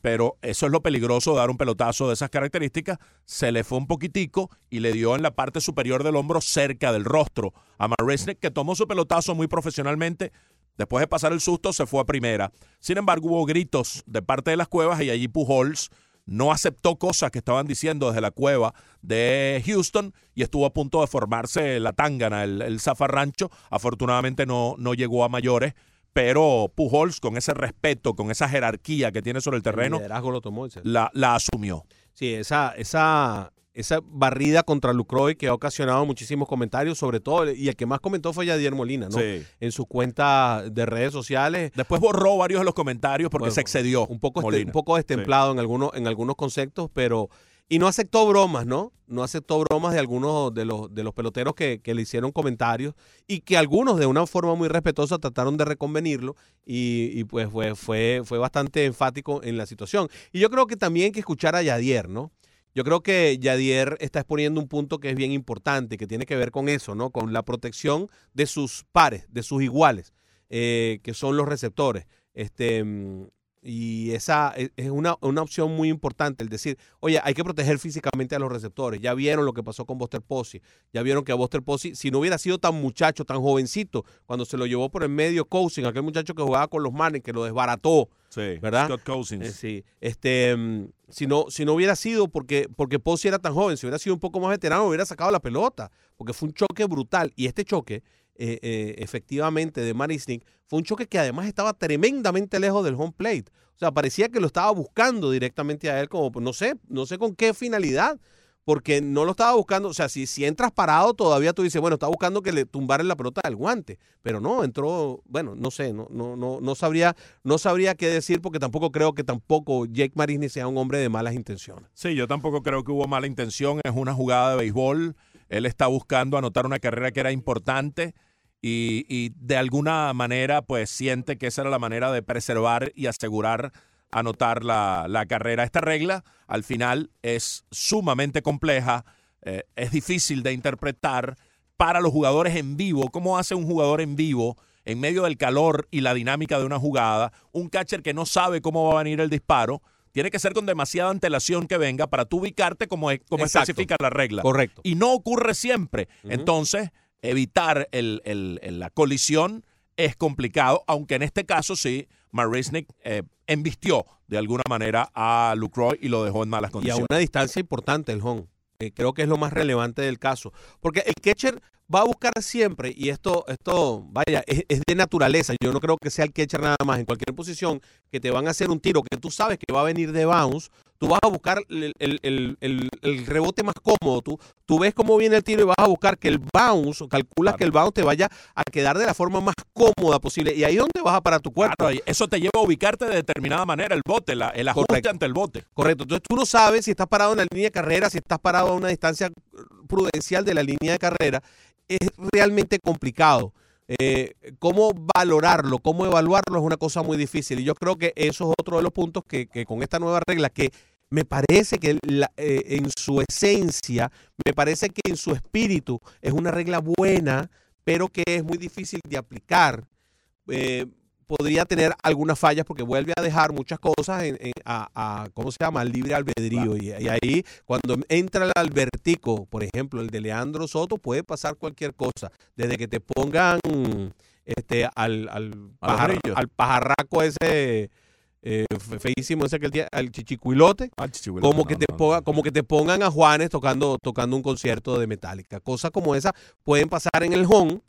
pero eso es lo peligroso de dar un pelotazo de esas características. Se le fue un poquitico y le dio en la parte superior del hombro cerca del rostro a Marisnik, que tomó su pelotazo muy profesionalmente. Después de pasar el susto, se fue a primera. Sin embargo, hubo gritos de parte de las cuevas y allí Pujols no aceptó cosas que estaban diciendo desde la cueva de Houston y estuvo a punto de formarse la tangana, el, el zafarrancho. Afortunadamente no, no llegó a mayores, pero Pujols, con ese respeto, con esa jerarquía que tiene sobre el terreno, El liderazgo lo tomó. la, la asumió. Sí, esa, esa, esa barrida contra Lucroy que ha ocasionado muchísimos comentarios, sobre todo, y el que más comentó fue Yadier Molina, ¿no? Sí. En su cuenta de redes sociales. Después borró varios de los comentarios porque Bueno, se excedió. Un poco, este- un poco destemplado en, algunos, en algunos conceptos, pero... Y no aceptó bromas, ¿no? No aceptó bromas de algunos de los, de los peloteros que, que le hicieron comentarios y que algunos de una forma muy respetuosa trataron de reconvenirlo y, y pues fue, fue, fue bastante enfático en la situación. Y yo creo que también hay que escuchar a Yadier, ¿no? Yo creo que Yadier está exponiendo un punto que es bien importante, que tiene que ver con eso, ¿no? Con la protección de sus pares, de sus iguales, eh, que son los receptores. Este, mm, y esa es es una, una opción muy importante, el decir, oye, hay que proteger físicamente a los receptores. Ya vieron lo que pasó con Buster Posey. Ya vieron que a Buster Posey, si no hubiera sido tan muchacho, tan jovencito, cuando se lo llevó por el medio Cousin, aquel muchacho que jugaba con los manes, que lo desbarató, Sí, ¿verdad? Scott Cousins. Eh, sí, este, mm, si no, si no hubiera sido porque, porque Posey era tan joven, si hubiera sido un poco más veterano, hubiera sacado la pelota, porque fue un choque brutal. Y este choque, eh, eh, efectivamente, de Marisnik, fue un choque que además estaba tremendamente lejos del home plate. O sea, parecía que lo estaba buscando directamente a él, como, pues, no sé, no sé con qué finalidad, porque no lo estaba buscando. O sea, si, si entras parado, todavía tú dices, bueno, está buscando que le tumbaran la pelota del guante. Pero no, entró, bueno, no sé, no, no, no, no sabría, no sabría qué decir, porque tampoco creo que tampoco Jake Marisnik sea un hombre de malas intenciones. Sí, yo tampoco creo que hubo mala intención. Es una jugada de béisbol. Él está buscando anotar una carrera que era importante y, y de alguna manera pues siente que esa era la manera de preservar y asegurar anotar la, la carrera. Esta regla al final es sumamente compleja, eh, es difícil de interpretar para los jugadores en vivo. ¿Cómo hace un jugador en vivo en medio del calor y la dinámica de una jugada? Un catcher que no sabe cómo va a venir el disparo. Tiene que ser con demasiada antelación que venga para tú ubicarte como, es- como Exacto. especifica la regla. Correcto. Y no ocurre siempre. Entonces, evitar el- el- el- la colisión es complicado, aunque en este caso sí, Marisnik eh, embistió de alguna manera a Lucroy y lo dejó en malas Y a condiciones. una distancia importante el home. Eh, creo que es lo más relevante del caso. Porque el catcher va a buscar siempre, y esto, esto vaya, es, es de naturaleza. Yo no creo que sea el catcher nada más. En cualquier posición que te van a hacer un tiro que tú sabes que va a venir de bounce, tú vas a buscar el, el- el- el- rebote más cómodo. Tú, tú ves cómo viene el tiro y vas a buscar que el bounce, o calculas que el bounce te vaya a quedar de la forma más cómoda posible. Y ahí es donde vas a parar tu cuerpo. Claro, eso te lleva a ubicarte de determinada manera, el bote, la- el ajuste Correcto. ante el bote. Correcto. Entonces tú no sabes si estás parado en la línea de carrera, si estás parado a una distancia prudencial de la línea de carrera. Es realmente complicado. Eh, cómo valorarlo, cómo evaluarlo es una cosa muy difícil. Y yo creo que eso es otro de los puntos que, con esta nueva regla, que me parece que eh, en su esencia, me parece que en su espíritu es una regla buena, pero que es muy difícil de aplicar. Eh, podría tener algunas fallas porque vuelve a dejar muchas cosas en- en- a, a- ¿cómo se llama? Al libre albedrío. Y, y ahí, cuando entra el albertico, por ejemplo, el de Leandro Soto, puede pasar cualquier cosa. Desde que te pongan este, al, al, pajar- al pajarraco ese eh, fe- feísimo, ese que él tiene, al chichicuilote, como que te ponga- como que te pongan a Juanes tocando, tocando un concierto de Metallica. Cosas como esa pueden pasar en el home,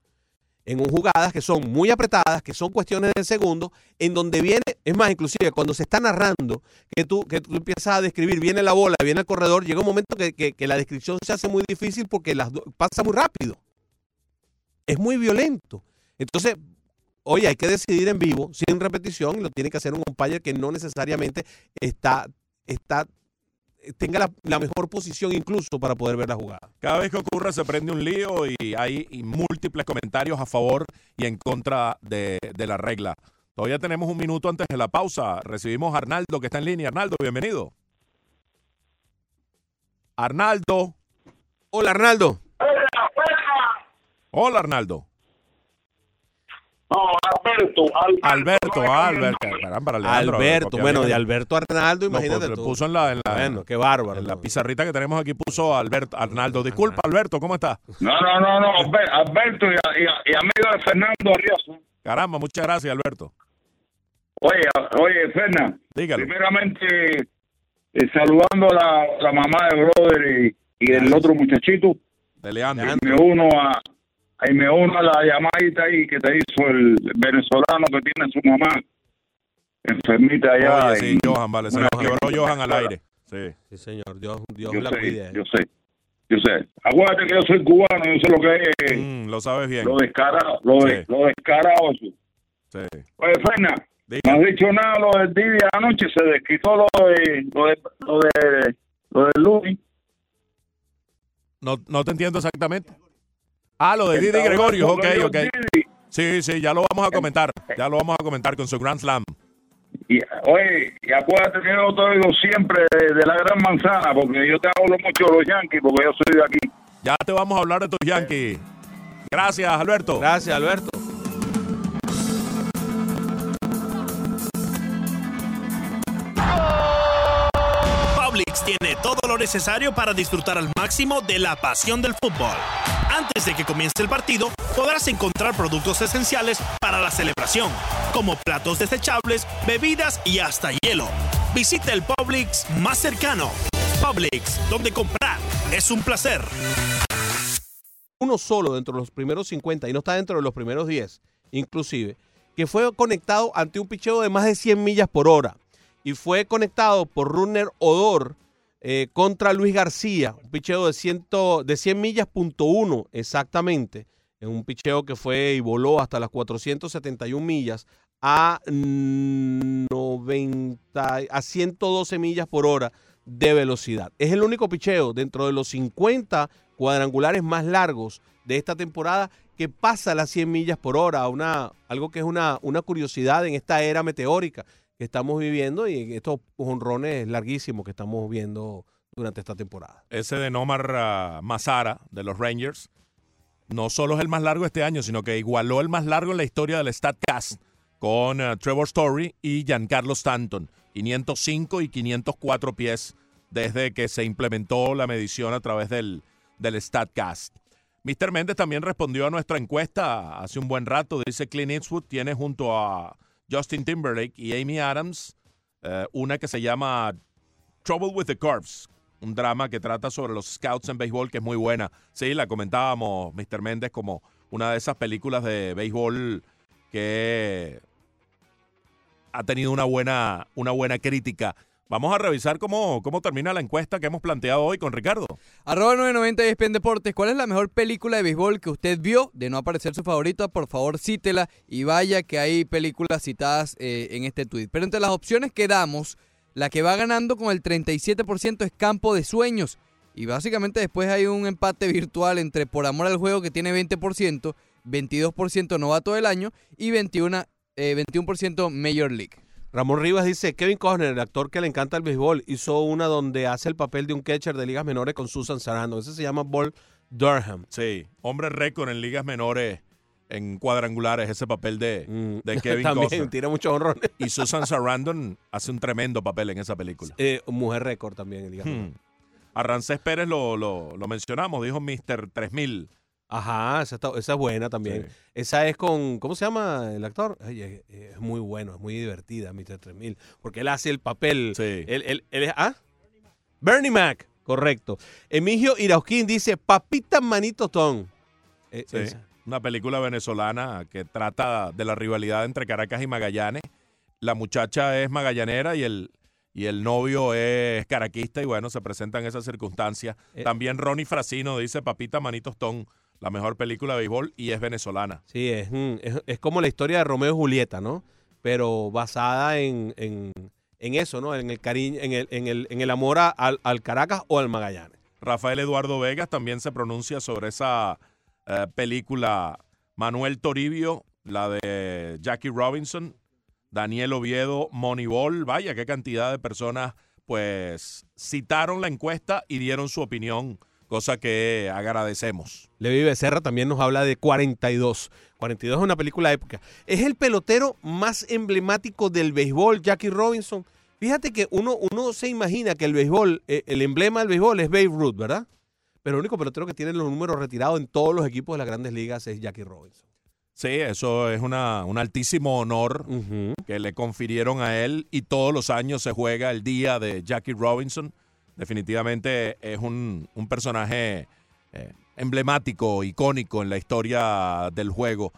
en un jugadas que son muy apretadas, que son cuestiones de segundo, en donde viene, es más, inclusive cuando se está narrando, que tú, que tú empiezas a describir, viene la bola, viene el corredor, llega un momento que, que- la descripción se hace muy difícil porque las pasa muy rápido. Es muy violento. Entonces, oye, hay que decidir en vivo, sin repetición, y lo tiene que hacer un umpire que no necesariamente está, está tenga la, la mejor posición incluso para poder ver la jugada. Cada vez que ocurre se prende un lío y hay y múltiples comentarios a favor y en contra de, de la regla. Todavía tenemos un minuto antes de la pausa. Recibimos a Arnaldo que está en línea. Arnaldo, bienvenido. Arnaldo. Hola, Arnaldo. Hola, Arnaldo. No, Alberto. Alberto, ah, Alberto. Caramba, Alejandro, Alberto, bueno, de Alberto Arnaldo, No, imagínate pues, tú. puso en la, en la, Bueno, qué bárbaro. en la pizarrita que tenemos aquí puso Alberto, Arnaldo. Disculpa, Alberto, ¿cómo está? No, no, no, no, Alber- Alberto y, y- y amigo de Fernando Arrioso. Caramba, muchas gracias, Alberto. Oye, oye, Ferna. Dígalo. Primeramente, eh, saludando a la, la mamá de Brother y, y el otro muchachito. De Leandro. Me uno a y me uno a la llamadita ahí que te hizo el venezolano que tiene su mamá enfermita allá. Oye, sí, en- Johan, vale, se nos quebró Johan al aire. Sí. Sí, señor, Dios, Dios Yo la sé, cuide. yo sé, yo sé. Acuérdate que yo soy cubano, yo sé lo que es Mm, lo sabes bien. lo descarado, lo, de- lo descarado. Sí. Oye, Ferna, no has dicho nada lo del Didi anoche, se desquitó lo de lo de lo de lo del Luis. No, no te entiendo exactamente. Ah, lo de Didi Gregorio, ok, ok. Sí, sí, ya lo vamos a comentar. Ya lo vamos a comentar con su Grand Slam. Y, oye, y acuérdate que yo te oigo siempre de, de la gran manzana, porque yo te hablo mucho de los Yankees, porque yo soy de aquí. Ya te vamos a hablar de tus Yankees. Gracias, Alberto. Gracias, Alberto. Todo lo necesario para disfrutar al máximo de la pasión del fútbol. Antes de que comience el partido, podrás encontrar productos esenciales para la celebración, como platos desechables, bebidas y hasta hielo. Visita el Publix más cercano. Publix, donde comprar es un placer. Uno solo dentro de los primeros 50 y no está dentro de los primeros 10, inclusive, que fue conectado ante un picheo de más de 100 millas por hora y fue conectado por Runner Odor eh, contra Luis García, un picheo de, 100, de 100 millas punto uno exactamente, en un picheo que fue y voló hasta las 471 millas a mm, 90, a 112 millas por hora de velocidad. Es el único picheo dentro de los 50 cuadrangulares más largos de esta temporada que pasa las 100 millas por hora, una, algo que es una, una curiosidad en esta era meteórica que estamos viviendo y estos honrones larguísimos que estamos viendo durante esta temporada. Ese de Nomar ah, Mazara de los Rangers no solo es el más largo este año, sino que igualó el más largo en la historia del StatCast con ah, Trevor Story y Giancarlo Stanton. 505 y 504 pies desde que se implementó la medición a través del, del StatCast. Mr. Méndez también respondió a nuestra encuesta hace un buen rato. Dice Clint Eastwood tiene junto a Justin Timberlake y Amy Adams eh, una que se llama Trouble with the Curves, un drama que trata sobre los scouts en béisbol que es muy buena. Sí, la comentábamos, Mr. Méndez, como una de esas películas de béisbol que ha tenido una buena, una buena crítica. Vamos a revisar cómo, cómo termina la encuesta que hemos planteado hoy con Ricardo. Arroba 990 ESPN Deportes. ¿Cuál es la mejor película de béisbol que usted vio? De no aparecer su favorita, por favor cítela y vaya que hay películas citadas eh, en este tweet. Pero entre las opciones que damos, la que va ganando con el 37% es Campo de Sueños. Y básicamente después hay un empate virtual entre Por Amor al Juego que tiene 20%, 22% Novato del Año y 21, eh, 21% Major League. Ramón Rivas dice, Kevin Costner, el actor que le encanta el béisbol, hizo una donde hace el papel de un catcher de ligas menores con Susan Sarandon. Ese se llama Ball Durham. Sí, hombre récord en ligas menores en cuadrangulares, ese papel de, de Kevin Mm. También Costner. tira muchos honrones. Y Susan Sarandon hace un tremendo papel en esa película. Eh, mujer récord también en ligas Hmm. menores. A Rancés Pérez lo, lo, lo mencionamos, dijo Mr. 3000. Ajá, esa, está- esa es buena también. Esa es con, ¿cómo se llama el actor? Ay, es, es muy bueno, es muy divertida, Mr. 3000, porque él hace el papel. Él, él- él es, ¿ah? Bernie Mac, correcto. Emigio Irausquín dice, Papita Manito Ton. Eh, Sí, esa. Una película venezolana que trata de la rivalidad entre Caracas y Magallanes. La muchacha es magallanera y el, y el novio es caraquista y bueno, se presentan esas circunstancias. Eh. También Ronnie Frasino dice Papita Manitos Ton la mejor película de béisbol y es venezolana. Sí, es, es, es como la historia de Romeo y Julieta, ¿no? Pero basada en, en, en eso, ¿no? En el cariño, en el, en el, en el amor a- al, al Caracas o al Magallanes. Rafael Eduardo Vegas también se pronuncia sobre esa eh, película. Manuel Toribio, la de Jackie Robinson, Daniel Oviedo, Moneyball. Vaya, qué cantidad de personas pues citaron la encuesta y dieron su opinión, cosa que agradecemos. Levi Becerra también nos habla de 42. 42 es una película de época. Es el pelotero más emblemático del béisbol, Jackie Robinson. Fíjate que uno, uno se imagina que el béisbol, eh, el emblema del béisbol es Babe Ruth, ¿verdad? Pero el único pelotero que tiene los números retirados en todos los equipos de las grandes ligas es Jackie Robinson. Sí, eso es una, un altísimo honor que le confirieron a él y todos los años se juega el día de Jackie Robinson. Definitivamente es un, un personaje eh, emblemático, icónico en la historia del juego.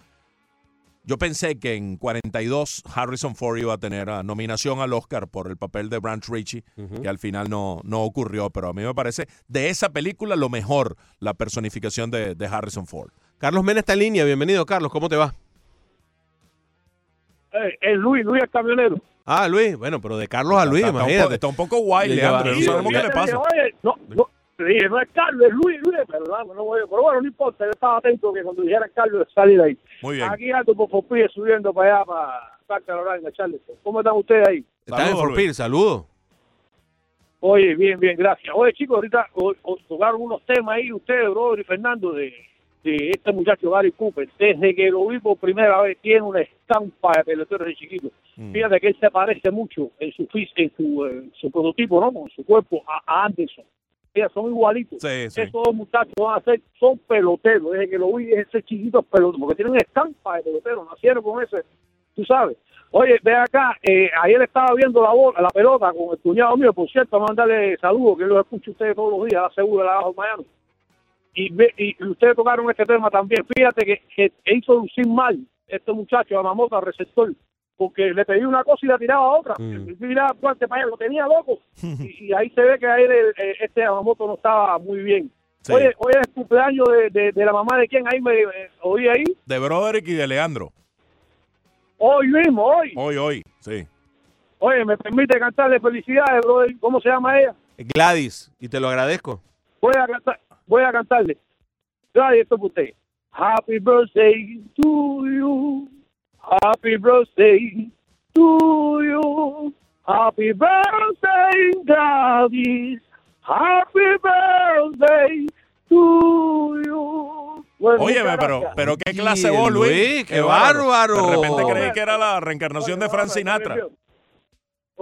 Yo pensé que en 42 Harrison Ford iba a tener nominación al Oscar por el papel de Branch Ritchie, que al final no, no ocurrió, pero a mí me parece de esa película lo mejor, la personificación de, de Harrison Ford. Carlos Mena está en línea. Bienvenido, Carlos. ¿Cómo te va? Eh, es Luis, Luis el camionero. Ah, Luis. Bueno, pero de Carlos a Luis, Está- está un imagínate. está un poco guay, Le Leandro, no sabemos qué le pasa. Oye, no, no, le dije, no es Carlos, es Luis, Luis, perdón, no voy, pero bueno, no importa, yo estaba atento que cuando dijera Carlos salir de ahí. Muy bien. Aquí ando por Fopie subiendo para allá, para South Carolina, Charleston. ¿Cómo están ustedes ahí? Estás en Fort Pierce, saludos. Oye, bien, bien, gracias. Oye, chicos, ahorita o- o- tocaron unos temas ahí ustedes, brother y Fernando, de, de este muchacho Gary Cooper. Desde que lo vi por primera vez, tiene una estampa de pelotero de chiquito. Mm. Fíjate que él se parece mucho en su en su, eh, su prototipo, ¿no? Con su cuerpo a, Anderson. Mira, son igualitos. Sí, sí. Esos dos muchachos van a ser, son peloteros. Desde que lo vi, ese chiquito pelotero, porque tienen una estampa de pelotero. Nacieron con ese, tú sabes. Oye, ve acá, eh, ayer estaba viendo la, bola, la pelota con el cuñado mío, por cierto, a mandarle saludos, que los escucho a ustedes todos los días, la segura la bajo Miami. Y, ve- y ustedes tocaron este tema también. Fíjate que, que hizo lucir mal este muchacho, Yamamoto, al receptor, porque le pedí una cosa y la tiraba a otra. Mira, guante para allá, lo tenía loco. y, y ahí se ve que ahí el- el- este Yamamoto no estaba muy bien. Sí. Oye, hoy es el cumpleaños de, de- de la mamá de quién, ahí me eh, oí ahí. De Broderick y de Leandro. Hoy mismo, hoy. Hoy, hoy, sí. Oye, me permite cantarle felicidades, brother. ¿Cómo se llama ella? Gladys, y te lo agradezco. Voy a cantar, voy a cantarle. Gladys, esto es para usted. Happy birthday to you. Happy birthday to you. Happy birthday, Gladys. Happy birthday to you. Bueno, Óyeme, pero, pero qué clase vos, Luis. Luis, qué bárbaro. De repente creí que era la reencarnación de Frank Sinatra.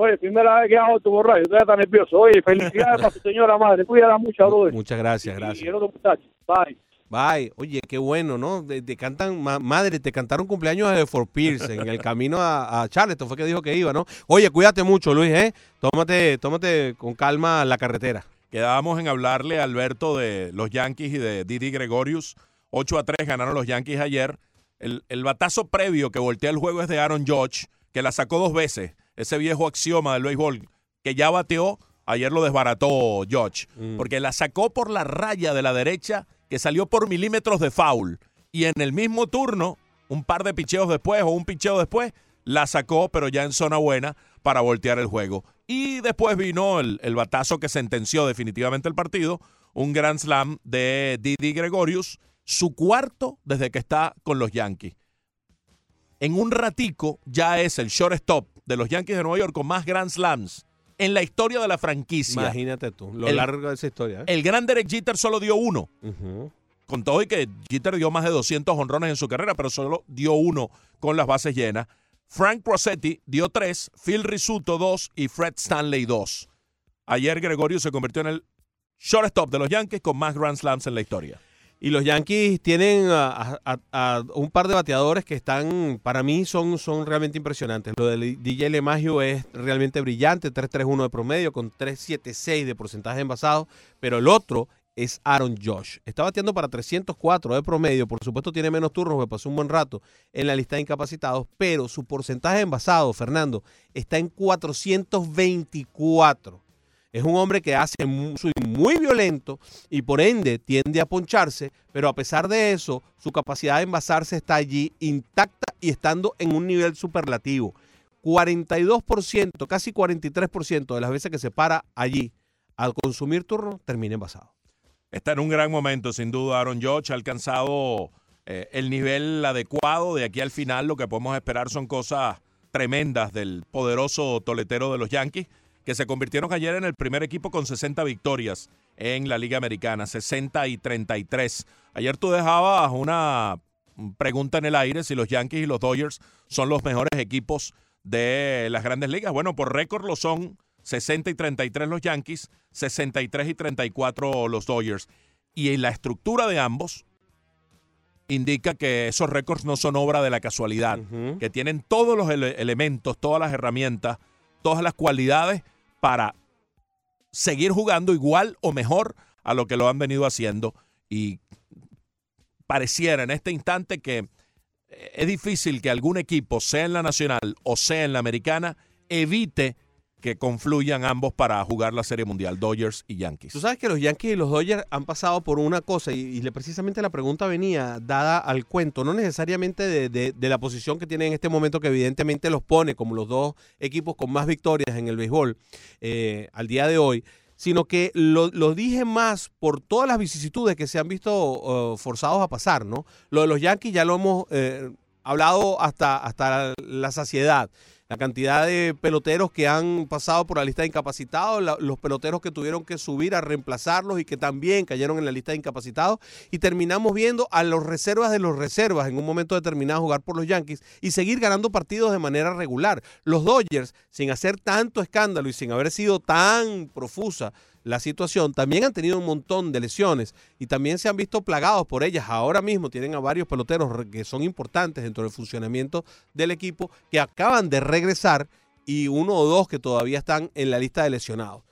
Oye, primera vez que hago tu borracho, estoy tan nervioso. Oye, felicidades para tu señora madre. Cuídala mucho, brother. Muchas gracias, Y gracias. el otro muchacho. Bye. Bye. Oye, qué bueno, ¿no? Te, te cantan, ma- madre, te cantaron cumpleaños de Fort Pierce en el camino a, a Charleston, fue que dijo que iba, ¿no? Oye, cuídate mucho, Luis, ¿eh? Tómate, tómate con calma la carretera. Quedábamos en hablarle a Alberto de los Yankees y de Didi Gregorius. 8 a 3 ganaron los Yankees ayer. El, el batazo previo que voltea el juego es de Aaron Judge, que la sacó dos veces. Ese viejo axioma del béisbol que ya bateó, ayer lo desbarató Judge. Porque la sacó por la raya de la derecha, que salió por milímetros de foul. Y en el mismo turno, un par de picheos después o un picheo después, la sacó, pero ya en zona buena, para voltear el juego. Y después vino el, el batazo que sentenció definitivamente el partido, un Grand Slam de Didi Gregorius, su cuarto desde que está con los Yankees. En un ratico ya es el shortstop de los Yankees de Nueva York con más Grand Slams en la historia de la franquicia. Imagínate tú, lo El- largo de esa historia. ¿eh? El gran Derek Jeter solo dio uno. Con todo y que Jeter dio más de 200 honrones en su carrera, pero solo dio uno con las bases llenas. Frank Rossetti dio tres, Phil Risuto dos y Fred Stanley dos. Ayer Gregorio se convirtió en el shortstop de los Yankees con más Grand Slams en la historia. Y los Yankees tienen a, un par de bateadores que están, para mí, son, son realmente impresionantes. Lo de DJ LeMahieu es realmente brillante, 3.31 de promedio, con 3.76 de porcentaje envasado, pero el otro es Aaron Josh. Está bateando para 304 de promedio, por supuesto tiene menos turnos, me pasó un buen rato en la lista de incapacitados, pero su porcentaje envasado, Fernando, está en 424. Es un hombre que hace mu- soy muy violento y por ende tiende a poncharse, pero a pesar de eso, su capacidad de envasarse está allí intacta y estando en un nivel superlativo. 42%, casi 43% de las veces que se para allí al consumir turno, termina envasado. Está en un gran momento, sin duda. Aaron Judge ha alcanzado eh, el nivel adecuado. De aquí al final, lo que podemos esperar son cosas tremendas del poderoso toletero de los Yankees, que se convirtieron ayer en el primer equipo con 60 victorias en la Liga Americana, 60 y 33. Ayer tú dejabas una pregunta en el aire si los Yankees y los Dodgers son los mejores equipos de las grandes ligas. Bueno, por récord lo son 60 y 33 los Yankees, 63 y 34 los Dodgers. Y en la estructura de ambos indica que esos récords no son obra de la casualidad, que tienen todos los ele- elementos, todas las herramientas, todas las cualidades para seguir jugando igual o mejor a lo que lo han venido haciendo. Y pareciera en este instante que eh, es difícil que algún equipo, sea en la nacional o sea en la americana, evite que confluyan ambos para jugar la Serie Mundial, Dodgers y Yankees. Tú sabes que los Yankees y los Dodgers han pasado por una cosa y, precisamente la pregunta venía dada al cuento, no necesariamente de, la posición que tienen en este momento que evidentemente los pone como los dos equipos con más victorias en el béisbol eh, al día de hoy, sino que lo, dije más por todas las vicisitudes que se han visto eh, forzados a pasar, ¿no? Lo de los Yankees ya lo hemos eh, hablado hasta, hasta la saciedad. La cantidad de peloteros que han pasado por la lista de incapacitados, los peloteros que tuvieron que subir a reemplazarlos y que también cayeron en la lista de incapacitados. Y terminamos viendo a los reservas de los reservas en un momento determinado jugar por los Yankees y seguir ganando partidos de manera regular. Los Dodgers, sin hacer tanto escándalo y sin haber sido tan profusa la situación, también han tenido un montón de lesiones y también se han visto plagados por ellas. Ahora mismo tienen a varios peloteros que son importantes dentro del funcionamiento del equipo que acaban de regresar y uno o dos que todavía están en la lista de lesionados.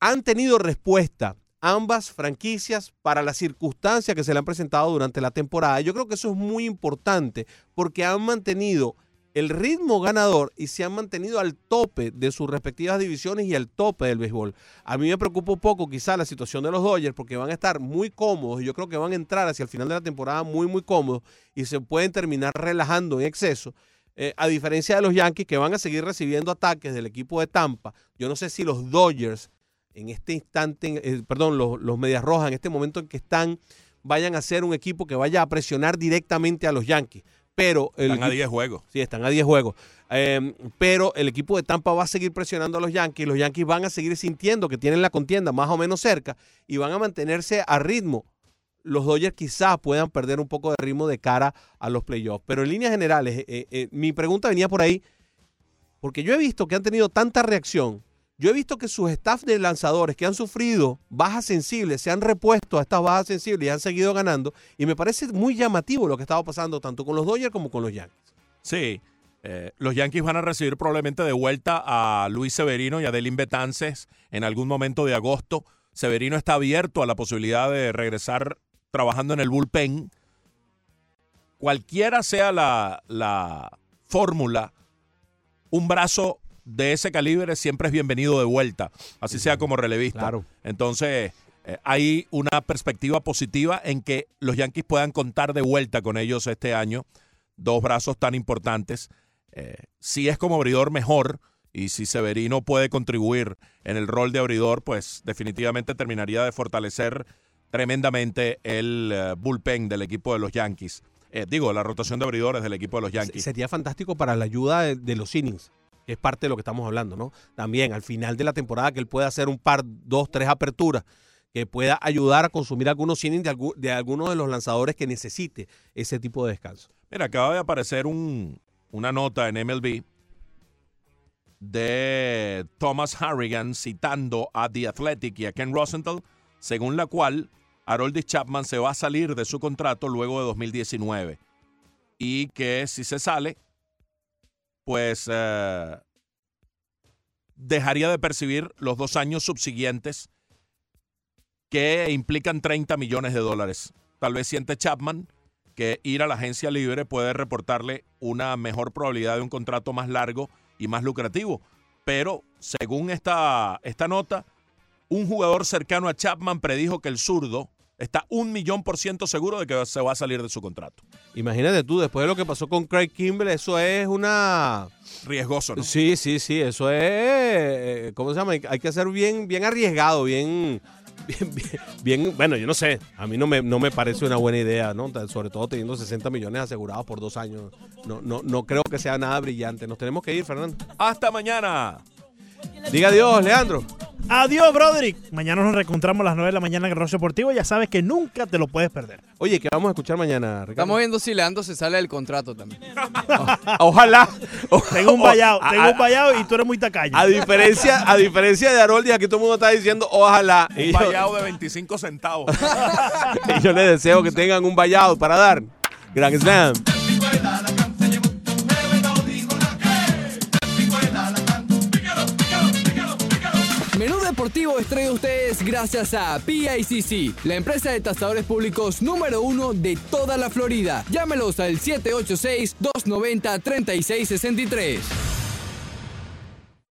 Han tenido respuesta ambas franquicias para las circunstancias que se le han presentado durante la temporada. Yo creo que eso es muy importante porque han mantenido el ritmo ganador y se han mantenido al tope de sus respectivas divisiones y al tope del béisbol. A mí me preocupa un poco quizá la situación de los Dodgers porque van a estar muy cómodos y yo creo que van a entrar hacia el final de la temporada muy muy cómodos y se pueden terminar relajando en exceso. Eh, a diferencia de los Yankees que van a seguir recibiendo ataques del equipo de Tampa, yo no sé si los Dodgers en este instante, eh, perdón, los, los Medias Rojas en este momento en que están, vayan a ser un equipo que vaya a presionar directamente a los Yankees. Pero el Están a equipo- 10 juegos. Sí, están a 10 juegos. Eh, pero el equipo de Tampa va a seguir presionando a los Yankees. Los Yankees van a seguir sintiendo que tienen la contienda más o menos cerca y van a mantenerse a ritmo. Los Dodgers quizás puedan perder un poco de ritmo de cara a los playoffs. Pero en líneas generales, eh, eh, mi pregunta venía por ahí, porque yo he visto que han tenido tanta reacción. Yo he visto que sus staff de lanzadores que han sufrido bajas sensibles se han repuesto a estas bajas sensibles y han seguido ganando. Y me parece muy llamativo lo que estaba pasando tanto con los Dodgers como con los Yankees. Sí, eh, los Yankees van a recibir probablemente de vuelta a Luis Severino y a Delin Betances en algún momento de agosto. Severino está abierto a la posibilidad de regresar trabajando en el bullpen. Cualquiera sea la, la fórmula, un brazo de ese calibre siempre es bienvenido de vuelta, así sea como relevista. Claro. Entonces, eh, hay una perspectiva positiva en que los Yankees puedan contar de vuelta con ellos este año. Dos brazos tan importantes. Eh, si es como abridor, mejor. Y si Severino puede contribuir en el rol de abridor, pues definitivamente terminaría de fortalecer tremendamente el eh, bullpen del equipo de los Yankees. Digo, la rotación de abridores del equipo de los Yankees. Sería fantástico para la ayuda de, de los innings, es parte de lo que estamos hablando, ¿no? También al final de la temporada que él pueda hacer un par, dos, tres aperturas, que pueda ayudar a consumir algunos innings de, algu- de algunos de los lanzadores que necesite ese tipo de descanso. Mira, acaba de aparecer un- una nota en MLB de Thomas Harrigan citando a The Athletic y a Ken Rosenthal, según la cual Haroldis Chapman se va a salir de su contrato luego de 2019 y que si se sale, pues eh, dejaría de percibir los dos años subsiguientes que implican 30 millones de dólares. Tal vez siente Chapman que ir a la agencia libre puede reportarle una mejor probabilidad de un contrato más largo y más lucrativo. Pero según esta, esta nota, un jugador cercano a Chapman predijo que el zurdo está un millón por ciento seguro de que se va a salir de su contrato. Imagínate tú, después de lo que pasó con Craig Kimbrell, eso es una... Riesgoso, ¿no? Sí, sí, sí, eso es... eh, ¿Cómo se llama? Hay que ser bien, bien arriesgado, bien... Bien, bien, bien- bueno, yo no sé, a mí no me, no me parece una buena idea, ¿no? Sobre todo teniendo 60 millones asegurados por dos años. No, no, no creo que sea nada brillante. Nos tenemos que ir, Fernando. Hasta mañana. Diga adiós, Leandro. Adiós, Broderick. Mañana nos reencontramos a las 9 de la mañana en el Rocio Deportivo. Ya sabes que nunca te lo puedes perder. Oye, ¿qué vamos a escuchar mañana, Ricardo? Estamos viendo si Leandro se sale del contrato también. Ojalá. Tengo un vallado, tengo a- un vallado y tú eres muy tacaño. A diferencia, a diferencia de Harold, aquí todo el mundo está diciendo ojalá. Y Un yo, vallado de 25 centavos. y yo les deseo que tengan un vallado para dar. Grand Slam. Deportivo estrella a ustedes gracias a PICC, la empresa de tasadores públicos número uno de toda la Florida. Llámelos al 786-290-3663.